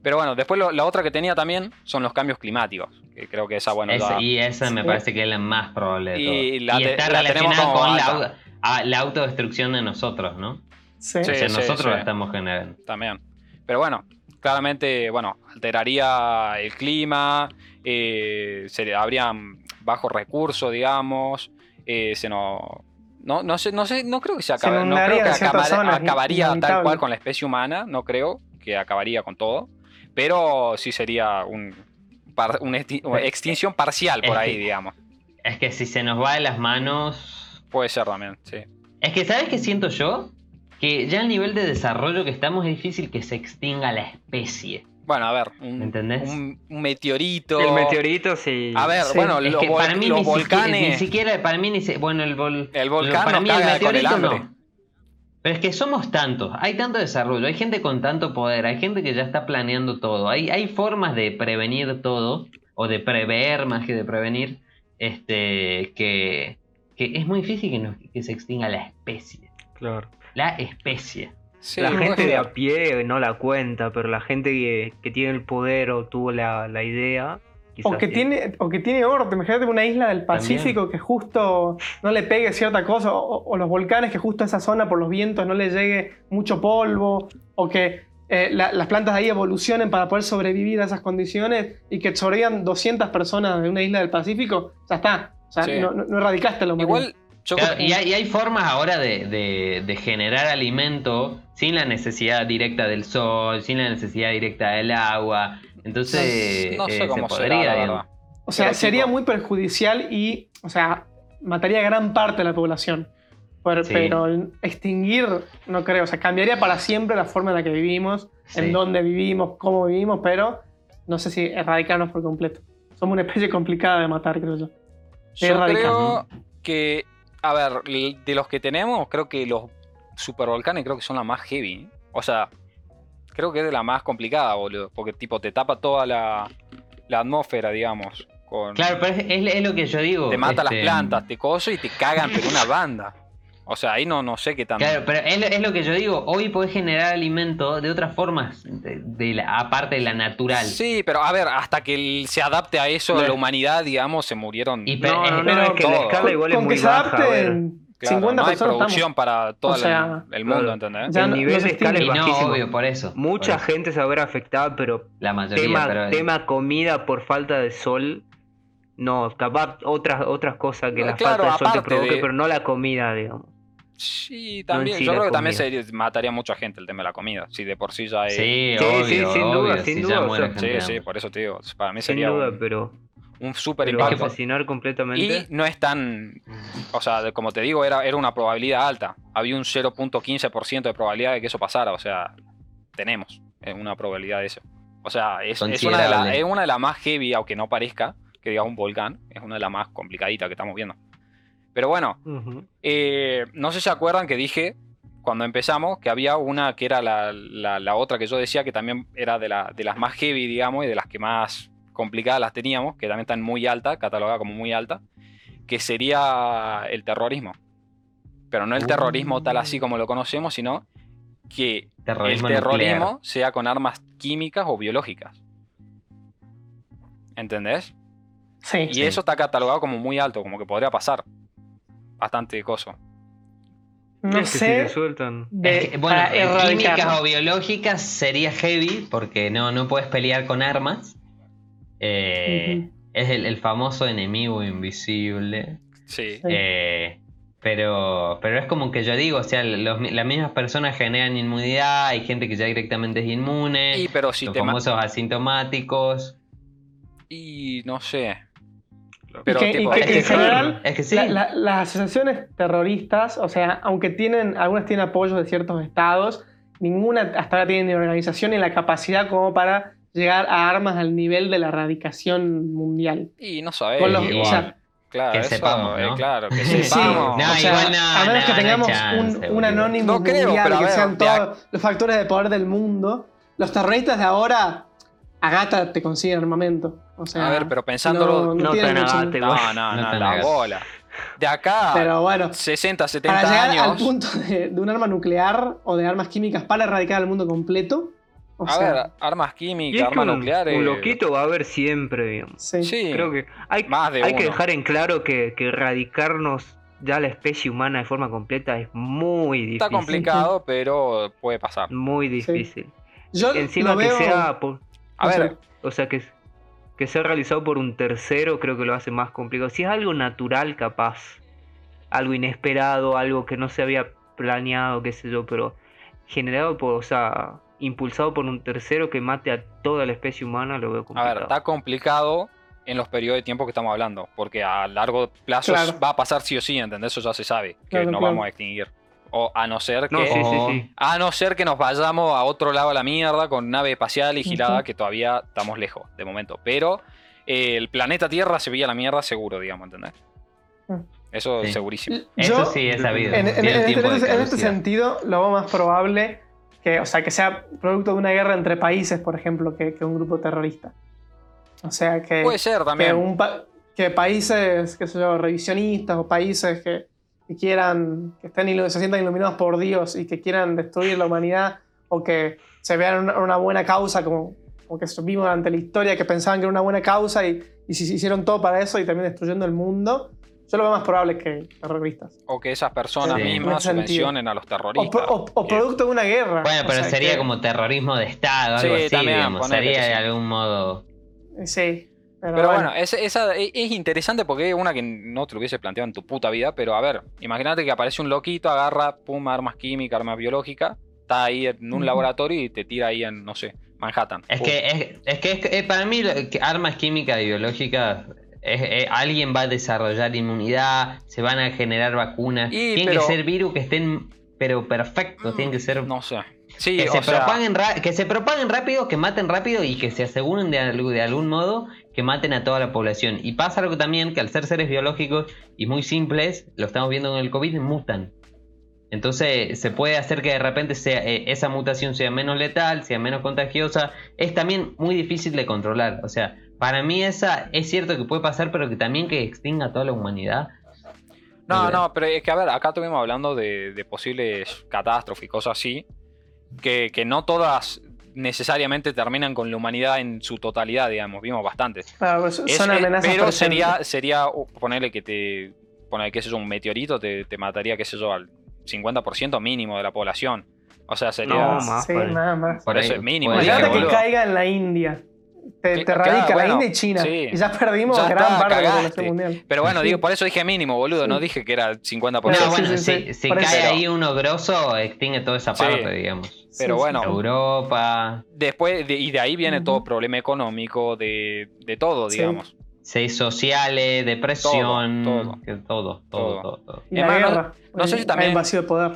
Pero bueno, después lo- la otra que tenía también son los cambios climáticos. Que creo que esa, bueno, Esa- la- y esa me Sí. parece que es la más probable de Y la Y está la tenemos relacionada como con la, a- autodestrucción de nosotros, ¿no? Sí. o Sí, sea, nosotros sí. la estamos generando. también. Pero bueno, claramente, bueno, alteraría el clima, eh, se, habrían bajos recursos, digamos, eh, se nos... No, no sé, no sé, no creo que se Se acabe, no creo que zonas, acabaría tal cual con la especie humana, no creo que acabaría con todo, pero sí sería un, una una extinción parcial por Es ahí, que- digamos. Es que si se nos va de las manos. Puede ser también, sí. Es que, ¿sabes qué siento yo? Que ya el nivel de desarrollo que estamos es difícil que se extinga la especie. Bueno, a ver, un, ¿Entendés? un- un meteorito... El meteorito sí. A ver, Sí, bueno, Es los, que vol- para mí los ni siquiera- volcanes... ni siquiera, para mí ni si- bueno, el, vol- El volcán para no mí el caga con el meteorito hambre. no. Pero es que somos tantos, hay tanto desarrollo, hay gente con tanto poder, hay gente que ya está planeando todo, hay, hay formas de prevenir todo, o de prever más que de prevenir, este, que, que es muy difícil que, nos- que se extinga la especie. Claro. La especie. Sí, la gente de a pie no la cuenta, pero la gente que, que tiene el poder o tuvo la, la idea. O que, sí. tiene, o que tiene oro, imagínate una isla del Pacífico que justo no le pegue cierta cosa, o, o los volcanes que justo a esa zona por los vientos no le llegue mucho polvo, o que eh, la- las plantas de ahí evolucionen para poder sobrevivir a esas condiciones y que sobrevivan 200 personas de una isla del Pacífico, ya está. O sea, Sí. no, no- no erradicaste lo Igual, yo Claro, creo- y, hay, y hay formas ahora de, de- de generar alimento sin la necesidad directa del sol, sin la necesidad directa del agua. Entonces, no sé eh, cómo se será, podría, digamos. O sea, Pero, sería tipo- muy perjudicial y, o sea, mataría a gran parte de la población. Pero, Sí. pero extinguir, no creo. O sea, cambiaría para siempre la forma en la que vivimos, Sí. en dónde vivimos, cómo vivimos, pero no sé si erradicarnos por completo. Somos una especie complicada de matar, creo yo. Yo creo que, a ver, de los que tenemos, creo que los supervolcanes creo que son la más heavy. ¿eh? O sea, creo que es de la más complicada, boludo. Porque tipo te tapa toda la, la atmósfera, digamos. Con, Claro, pero es, es- es lo que yo digo. te mata este, las plantas, te coso y te cagan pero una banda. O sea, ahí no, no sé qué tan... Claro, pero es, lo- es lo que yo digo. Hoy podés generar alimento de otras formas, de, de la- aparte de la natural. Sí, pero a ver, hasta que el- se adapte a eso Claro. la humanidad, digamos, se murieron. Y No, pero- no, no, pero es que la escala igual es Con muy que se baja. a ver. adapten Claro, 50 no hay producción estamos. para todo O el- sea, el, mundo, claro. ¿entendés? Ya El no- nivel no de escala es no, bajísimo. obvio, por eso. Mucha por eso. gente se habrá afectada, pero La mayoría, tema, pero- tema comida por falta de sol, no, capaz otras, otras cosas que No, la claro, falta de sol te provoque, de- pero no la comida, digamos. Sí, también. yo creo que también se mataría mucha gente el tema de la comida. Si de por sí ya es. Sí, Sí, obvio, sí, sin duda, si sin duda, o gente Sí, sí, por eso te digo. Para mí Sin sería duda, un, pero, un pero impacto. asesinar completamente. Y no es tan. O sea, como te digo, era, era una probabilidad alta. Había un 0.15% de probabilidad de que eso pasara. O sea, tenemos eh, una probabilidad de eso. O sea, es, es una, de la- es una de las más heavy, aunque no parezca, que diga un volcán. Es una de las más complicaditas que estamos viendo. Pero bueno, eh, no sé si se acuerdan que dije cuando empezamos que había una que era la, la- la otra que yo decía que también era de, la- de las más heavy, digamos, y de las que más complicadas las teníamos, que también están muy alta, catalogada como muy alta, que sería el terrorismo. Pero no el Uh. terrorismo tal así como lo conocemos, sino que Terrorismo el terrorismo nuclear. sea con armas químicas o biológicas. ¿Entendés? Sí. Y Sí. eso está catalogado como muy alto, como que podría pasar. Bastante coso. No Es que si sé. le sueltan. de- Es que, bueno, químicas o biológicas sería heavy porque no, no puedes pelear con armas. Eh. Es el, el famoso enemigo invisible. Sí. Eh, pero, pero es como que yo digo, o sea, los las mismas personas generan inmunidad, hay gente que ya directamente es inmune, Y pero si los te famosos asintomáticos. Y no sé. Pero que- y tipo, que- es en que sí, general, es que sí. La- la- las asociaciones terroristas, o sea, aunque tienen, algunas tienen apoyo de ciertos estados, ninguna hasta ahora tiene ni organización ni la capacidad como para llegar a armas al nivel de la erradicación mundial. y no sabés. Con los- igual. o sea, claro, que eso, sepamos, eh, ¿no? claro, que Sí, sepamos. No, o sea, igual no, a menos no, que tengamos chance, un, un anónimo No creo, mundial pero que ver, sean todos los factores de poder del mundo, los terroristas de ahora a gata te consiguen armamento. O sea, a ver, pero pensándolo. No No, no, No no, la bola. De acá, Pero bueno, 60, 70 para llegar al años. punto de, de un arma nuclear o de armas químicas para erradicar al mundo completo. O A sea, ver, armas químicas, es que armas un, nucleares. un loquito va a haber siempre, digamos. sí. Sí, Creo que hay, Más de hay que dejar en claro que, que erradicarnos ya la especie humana de forma completa es muy difícil. está complicado, pero puede pasar. Muy difícil. Yo Encima lo que sea por- A o ver, sea, o sea que, que sea realizado por un tercero creo que lo hace más complicado. Si es algo natural capaz, algo inesperado, algo que no se había planeado, qué sé yo, pero generado por, o sea, impulsado por un tercero que mate a toda la especie humana, lo veo a complicado. ver, está complicado en los periodos de tiempo que estamos hablando, porque a largo plazo Claro. va a pasar sí o sí, ¿entendés? Eso ya se sabe, que Claro, no claro. vamos a extinguir. O a no ser que No, sí, sí, o- sí. A no ser que nos vayamos a otro lado a la mierda con nave espacial y girada, que todavía estamos lejos de momento. Pero eh, el planeta Tierra se veía la mierda seguro, digamos, ¿entendés? Mm. Eso Sí. segurísimo. Eso yo, sí es sabido. En, en- este, en este sentido, lo veo más probable que, o sea, que sea producto de una guerra entre países, por ejemplo, que, que un grupo terrorista. O sea, que, Puede ser que, también. un pa- que países, qué sé yo, revisionistas o países que, que quieran, que estén se sientan iluminados por Dios y que quieran destruir la humanidad o que se vean una, una buena causa, como, como que vimos ante la historia, que pensaban que era una buena causa y, y si hicieron todo para eso y también destruyendo el mundo, yo lo veo más probable que terroristas. O que esas personas Sí. mismas subvencionen a los O, terroristas. pro- o- o Que- producto de una guerra. Bueno, O pero sea, sería que- como terrorismo de Estado, algo Sí, así, también, digamos. Sería de algún modo. Sí. Pero, Pero bueno, bueno, es, esa, es es interesante porque es una que no te lo hubiese planteado en tu puta vida. Pero a ver, imagínate que aparece un loquito, agarra, pum, armas químicas, armas biológicas, está ahí en un laboratorio y te tira ahí en, no sé, Manhattan. Es Pum. que, es, es que es eh, para mí armas químicas y biológicas, es- eh, alguien va a desarrollar inmunidad, se van a generar vacunas. Y, tienen pero- que ser virus que estén, pero perfectos, tienen que ser... No sé. Sí, que, o se sea, propaguen que se propaguen rápido, que maten rápido y que se aseguren de, de algún modo que maten a toda la población. Y pasa algo también que al ser seres biológicos y muy simples, lo estamos viendo con el COVID, mutan. Entonces se puede hacer que de repente sea, eh, esa mutación sea menos letal, sea menos contagiosa. Es también muy difícil de controlar. O sea, para mí esa es cierto que puede pasar, pero que también que extinga a toda la humanidad. No, no, pero es que a ver, acá estuvimos hablando de, de posibles catástrofes y cosas así, que, que no todas necesariamente terminan con la humanidad en su totalidad, digamos, vimos bastantes. claro, pues Es- son eh, amenazas pero presentes. sería, sería uh, ponerle que te, ponerle que sé yo, un meteorito te, te mataría, qué sé yo, al 50% mínimo de la población. O sea, sería... No, más, Sí, padre. nada más. Por eso es mínimo, ser. que boludo. caiga en la India. Te, te claro, radica la bueno, India y China. sí. Y ya perdimos Ya gran está, parte de la mundial. Pero bueno, digo, por eso dije mínimo, boludo, no dije que era 50%. No, bueno, sí, sí, si, sí. si eso- cae Pero- ahí uno grosso, extingue toda esa Sí. parte, digamos. Pero Sí, sí. bueno. Europa, Después, de- y de ahí viene Ujú. todo problema económico, de, de todo, Sí. digamos. seis sociales, depresión, Todo, todo. todo, todo, Todo. todo, todo. Y la más, no- guerra. no sé si Hay- también- vacío de poder.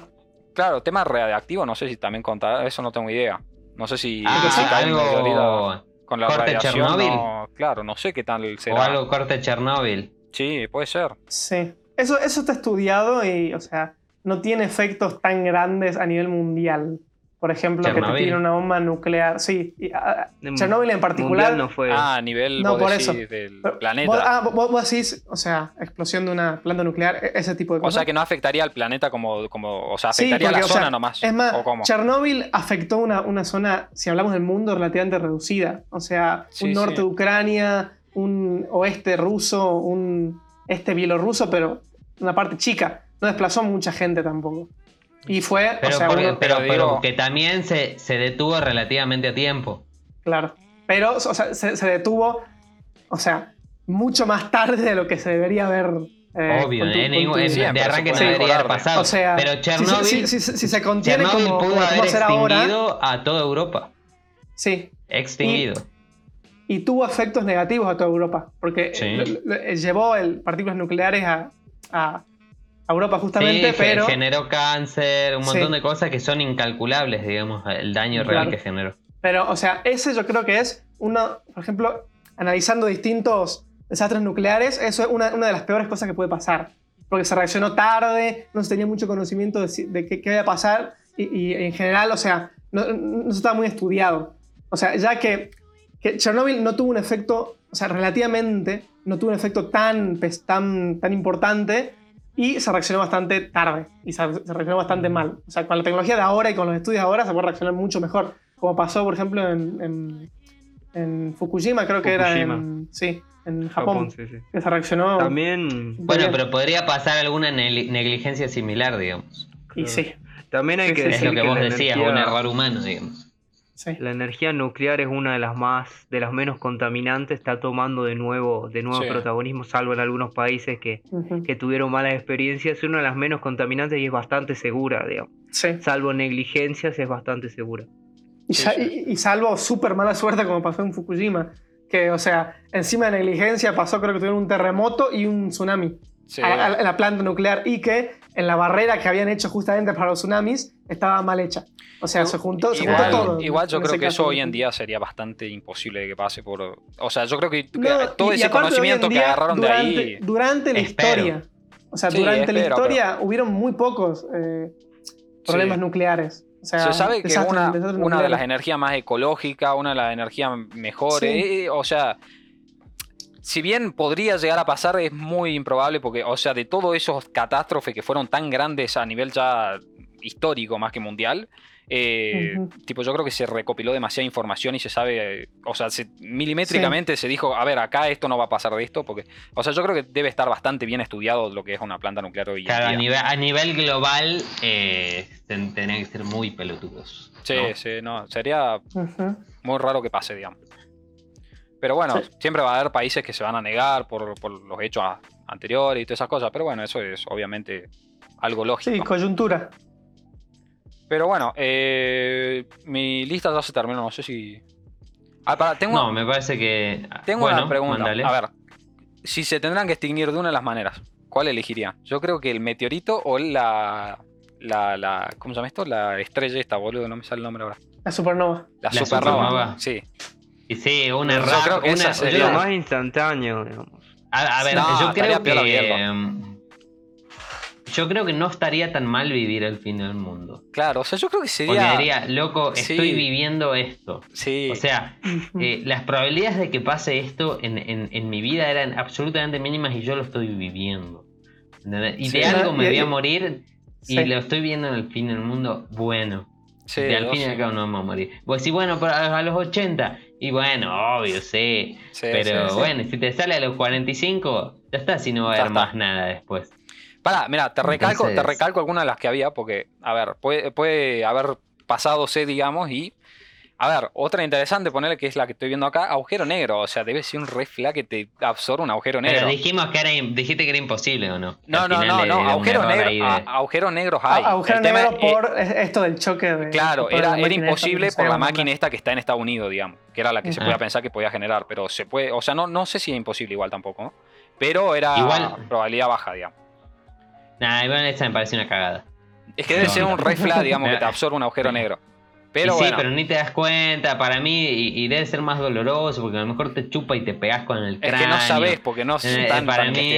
Claro, tema radiactivo, no sé si también contar, eso no tengo idea. No sé si, Ah, si algo, con la corte radiación. Chernobyl. no- claro, no sé qué tal o será. algo corte Chernóbil. Sí, puede ser. Sí. Eso, eso está estudiado y, o sea, no tiene efectos tan grandes a nivel mundial. Por ejemplo, que te tiren una bomba nuclear. Sí. y, ah, En Chernobyl en particular. No fue. Ah, a nivel No, por decís, eso. del pero- planeta. Vos, ah, vos, vos decís, o sea, explosión de una planta nuclear, e- ese tipo de o cosas. sea que no afectaría al planeta como, como o sea, Sí, afectaría a la o sea, zona nomás. Es más, ¿O? Chernobyl afectó una, una zona, si hablamos del mundo, relativamente reducida. O sea, Sí, un norte sí. de Ucrania, un oeste ruso, un este bielorruso, pero una parte chica. No desplazó mucha gente tampoco. Y fue, Pero, o sea, porque- uno- pero, pero pero digo- que también se, se detuvo relativamente a tiempo. claro. Pero, o sea, se, se detuvo, o sea, mucho más tarde de lo que se debería haber. eh, Obvio, tu- en con ningún- tu- en- Siempre de se arranque no puede debería haber pasado. O sea, pero se- Chernobyl, si, si- si- si se contiene Chernobyl como, pudo como haber ahora, extinguido a toda Europa. sí, Extinguido. y tuvo efectos negativos a toda Europa, porque Sí. eh, llevó el, partículas nucleares a, a- a Europa justamente, Sí, pero generó cáncer, un montón Sí. de cosas que son incalculables, digamos, el daño real Claro. que generó. Pero, o sea, ese yo creo que es una, por ejemplo, analizando distintos desastres nucleares, eso es una, una de las peores cosas que puede pasar. Porque se reaccionó tarde, no se tenía mucho conocimiento de, de qué, qué iba a pasar y, y en general, o sea, no, no estaba muy estudiado. O sea, ya que, que Chernobyl no tuvo un efecto, o sea, relativamente, no tuvo un efecto tan, pes- tan, tan importante y se reaccionó bastante tarde y se, se reaccionó bastante mal. O sea, con la tecnología de ahora y con los estudios de ahora se puede reaccionar mucho mejor. Como pasó, por ejemplo, en, en, en Fukushima, creo que era en, sí, en Japón, Japón, sí, sí. que se reaccionó. También, Bueno, bien. pero podría pasar alguna neg- negligencia similar, digamos. Y sí, también hay Sí, que sí, Es decir lo que que vos decías, energía- un error humano, digamos. Sí. La energía nuclear es una de las más, de las menos contaminantes, está tomando de nuevo, de nuevo Sí. protagonismo, salvo en algunos países que, Ujú. que tuvieron malas experiencias, es una de las menos contaminantes y es bastante segura, digamos. Sí. Salvo negligencias, es bastante segura. Y, Sí, sa- sí. y- y salvo súper mala suerte como pasó en Fukushima. Que, o sea, encima de negligencia pasó, creo que tuvieron un terremoto y un tsunami Sí. a- a- en la planta nuclear. Y que en la barrera que habían hecho justamente para los tsunamis estaba mal hecha. O sea, se juntó, se juntó todo. igual yo en creo que caso. eso hoy en día sería bastante imposible que pase por... O sea, yo creo que, No, todo ese conocimiento que agarraron durante, de ahí... Durante la Espero. historia. O sea, Sí, durante la historia hubieron muy pocos eh, problemas Sí. nucleares. O sea, Se sabe que una, una de las energías más ecológicas, una de las energías mejores, Sí. eh, o sea, si bien podría llegar a pasar, es muy improbable porque, o sea, de todos esos catástrofes que fueron tan grandes a nivel ya histórico más que mundial, eh, tipo, yo creo que se recopiló demasiada información y se sabe, eh, o sea, se- milimétricamente se dijo, a ver, acá esto no va a pasar de esto, porque, o sea, yo creo que debe estar bastante bien estudiado lo que es una planta nuclear hoy en Claro, a nivel, a nivel global eh, ten- tendrían que ser muy pelotudos. Sí, ¿no? sí, no, sería muy raro que pase, digamos. Pero bueno, Sí. siempre va a haber países que se van a negar por, por los hechos a- anteriores y todas esas cosas. Pero bueno, eso es obviamente algo lógico. Sí, coyuntura. Pero bueno, eh, mi lista ya se terminó. No sé si. Ah, tengo, No, me parece que. tengo bueno, una pregunta. A ver, si se tendrán que extinguir de una de las maneras, ¿cuál elegiría? Yo creo que el meteorito o la. La, la, ¿Cómo se llama esto? La estrella esta, boludo, no me sale el nombre ahora. La supernova. La, La supernova. supernova. Sí. Y sí, una Yo rap, creo que esa una- sería- yo- Lo más instantáneo, digamos. A, a ver, No, yo creo que. Yo creo que no estaría tan mal vivir el fin del mundo. Claro, o sea, yo creo que Porque sería. diría, loco, Sí. estoy viviendo esto. Sí. O sea, eh, las probabilidades de que pase esto en, en- en mi vida eran absolutamente mínimas y yo lo estoy viviendo. ¿Entendés? Y Sí. de algo me Y- voy a morir y Sí. lo estoy viendo en el fin del mundo. Bueno, sí, y al fin y al cabo no vamos a morir. Pues sí, bueno, pero a, los 80. Y bueno, obvio, sí. Sí, pero sí, sí. bueno, si te sale a los 45, ya está, si no va a haber más nada después. Pará, mira, te recalco, te Entonces- recalco algunas de las que había, porque, a ver, puede, puede haber pasado C, digamos, y. A ver, otra interesante, ponerle que es la que estoy viendo acá, agujero negro. O sea, debe ser un red flag que te absorbe un agujero negro. Pero dijimos que era, dijiste que era imposible o no. No, no, no, no, agujeros negros, de- a- agujeros negros hay. A- Agujero El tema negro es- por es- esto del choque de. Claro, era, era esta, imposible por la máquina esta que está en Estados Unidos, digamos, que era la que se Ah. podía pensar que podía generar, pero se puede, o sea, no, no sé si es imposible igual tampoco, ¿no? pero era Igual- probabilidad baja, digamos. Nah, igual esa me parece una cagada. Es que debe No, ser no. un flag, digamos, que te absorbe un agujero negro. Pero y sí, bueno, pero ni te das cuenta, para mí, y, y debe ser más doloroso, porque a lo mejor te chupa y te pegas con el es cráneo. que no sabes porque no Eh, están para tan mí-.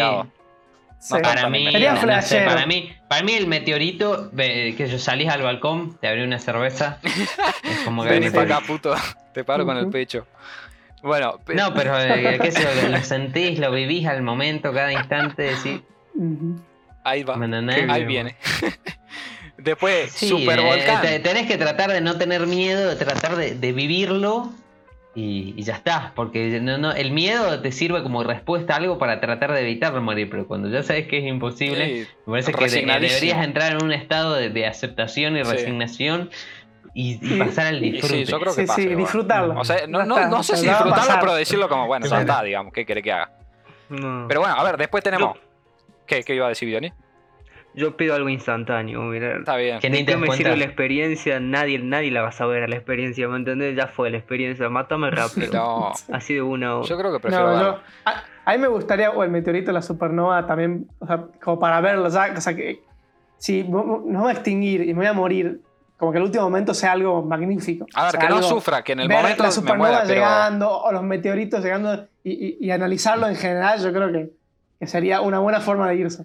Sí. No Para mí, no sé, flashero. para mí, para mí el meteorito, ve- que yo salís al balcón, te abrí una cerveza, es como que Vení Sí. para acá, puto. Te paro con el pecho. Bueno, pe- No, pero eh, qué sé lo sentís, lo vivís al momento, cada instante, decís, Ujú. Ahí va. Ahí bien, viene. Después, Sí, super eh, volcán. te- tenés que tratar de no tener miedo, de tratar de, de vivirlo y, y ya está. Porque no, no, el miedo te sirve como respuesta a algo para tratar de evitar morir, pero cuando ya sabes que es imposible, Sí, me parece que de- deberías entrar en un estado de, de aceptación y resignación y, y Y- pasar al y disfrute. sí, yo creo que sí, igual. disfrutarlo. O sea, no, no, no sé si disfrutarlo, pero decirlo como, bueno, ya está, digamos, ¿qué quiere que haga? No. Pero bueno, a ver, después tenemos. ¿Qué, qué iba a decir Vioni? Yo pido algo instantáneo, mira. Está bien. Que ni ¿De te qué me sirve la experiencia? Nadie, nadie la va a saber la experiencia, ¿me entendés? Ya fue la experiencia, mátame rápido. No, Así de una hora. yo creo que prefiero. No, yo, a, a mí me gustaría, o el meteorito o la supernova también, o sea, como para verlo, ya, o sea, que si no no me voy a extinguir y me voy a morir, como que el último momento sea algo magnífico. A ver, O sea, que no sufra, que en el ver momento la me supernova muera, pero. llegando o los meteoritos llegando y, y- y analizarlo en general, yo creo que, que sería una buena forma de irse.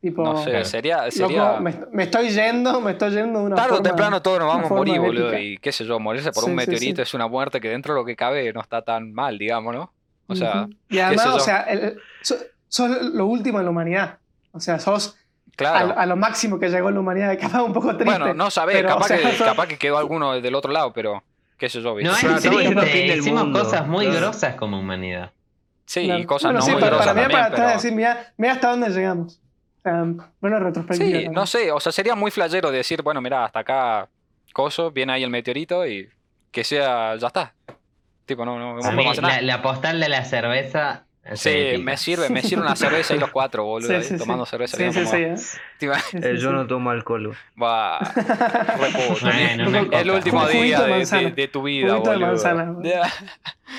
Tipo, No sé, sería. loco, sería me, me estoy yendo, me estoy yendo de una Tarde o forma- temprano todos nos vamos a morir, boludo. Y qué sé yo, morirse por Sí, un sí, meteorito sí. es una muerte que dentro de lo que cabe no está tan mal, digamos, ¿no? O sea, y además, sé yo. o sea, el- so- sos lo último en la humanidad. O sea, sos a, claro. lo- a lo máximo que llegó la humanidad, capaz un poco triste. Bueno, no sabés, pero, capaz, o sea, que, son- capaz que quedó alguno del otro lado, pero qué sé yo, ¿viste? No es triste, hicimos cosas muy grosas como humanidad. Sí, Claro. y cosas Bueno, no sí, muy para, para mí, también, para atrás pero... decir, mira, mira hasta dónde llegamos. Sea, bueno, retrospectiva. Sí, también. no sé, o sea, sería muy flashero decir, bueno, mira, hasta acá, coso, viene ahí el meteorito y que sea, ya está. Tipo, no, no, no A mí, podemos hacer nada. la, la postal de la cerveza. Sí, me sirve, me sirve una cerveza y los cuatro, boludo, Sí, ahí, sí, sí. tomando cerveza. Sí, bien sí, como- sí, ¿eh? Eh, yo no tomo alcohol. Va. Bueno, una El último día de tu vida, Juguito de boludo. manzana.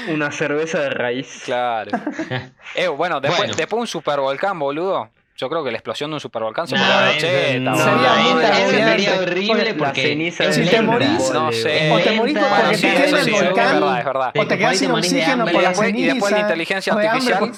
Una cerveza de raíz. Claro. Eh, bueno, después, Bueno. después un supervolcán, boludo. Yo creo que la explosión de un supervolcán se No, puede 80. no, Sería horrible La porque ceniza Si te morís, No sé. O te morís porque sí, te el sí, es volcán. verdad, es verdad. Te O te quedas sin oxígeno por la Y después- y ceniza. después la inteligencia artificial.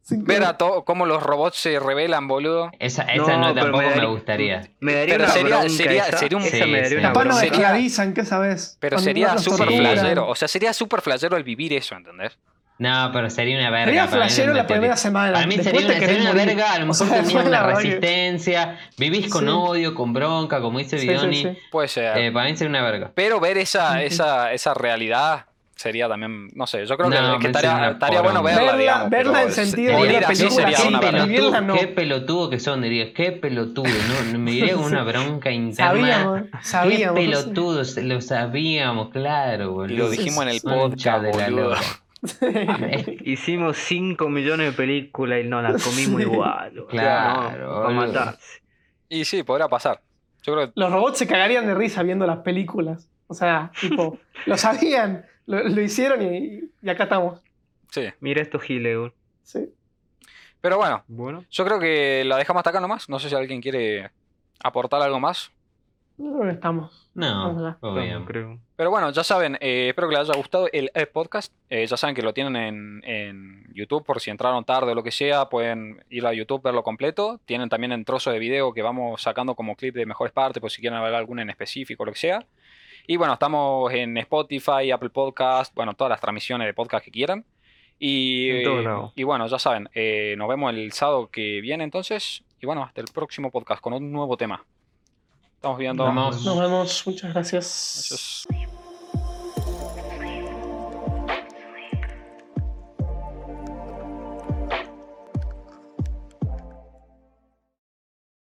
sin Ver a todo cómo los robots se revelan, boludo. Esa, esa no, tampoco me gustaría. Me daría Pero una sería- bronca sería- esa, sería un- Sí, me daría Capaz nos esclavizan, ¿qué sabes? Pero sería torturan. flashero. O sea, sería súper flashero el vivir eso, ¿entendés? No, pero sería una verga. Sería para mí el flashero la primera semana. Para mí Después sería te una, sería una morir. verga. A lo O mejor sea, tenías una resistencia. Vivís con Sí. odio, con bronca, como dice Sí, Bidoni. sí, sí. Puede ser. Eh, para mí sería una verga. Pero ver esa, esa, esa realidad sería también, no sé, yo creo que, No, que me estaría, estaría bueno verla, Verla- digamos. verla pero en sentido de la película sería qué, una pelotudo. no. qué pelotudo que son, dirías. Qué pelotudo. No, me diría una bronca interna. Sabíamos, Qué pelotudos, lo sabíamos, claro, boludo. Lo dijimos en el podcast, de Hicimos 5 millones de películas y no las comimos igual. Claro, No, para. Y sí, podrá pasar. Yo creo que Los robots se cagarían de risa viendo las películas. O sea, tipo, lo sabían, lo, lo hicieron y, y acá estamos. sí. Mira estos giles. Sí. Pero bueno, Bueno. yo creo que la dejamos hasta acá nomás. No sé si alguien quiere aportar algo más. Yo creo que estamos. No, Vamos, bien. creo. Pero bueno, ya saben, eh, espero que les haya gustado el eh, podcast. Eh, ya saben que lo tienen en, en YouTube por si entraron tarde o lo que sea, pueden ir a YouTube, verlo completo. Tienen también en trozo de video que vamos sacando como clip de mejores partes, por si quieren ver alguna en específico o lo que sea. Y bueno, estamos en Spotify, Apple Podcast, bueno, todas las transmisiones de podcast que quieran. Y bueno, ya saben, eh, nos vemos el sábado que viene entonces. Y bueno, hasta el próximo podcast con un nuevo tema. Estamos viendo. Vamos. Nos vemos. Muchas gracias. Gracias.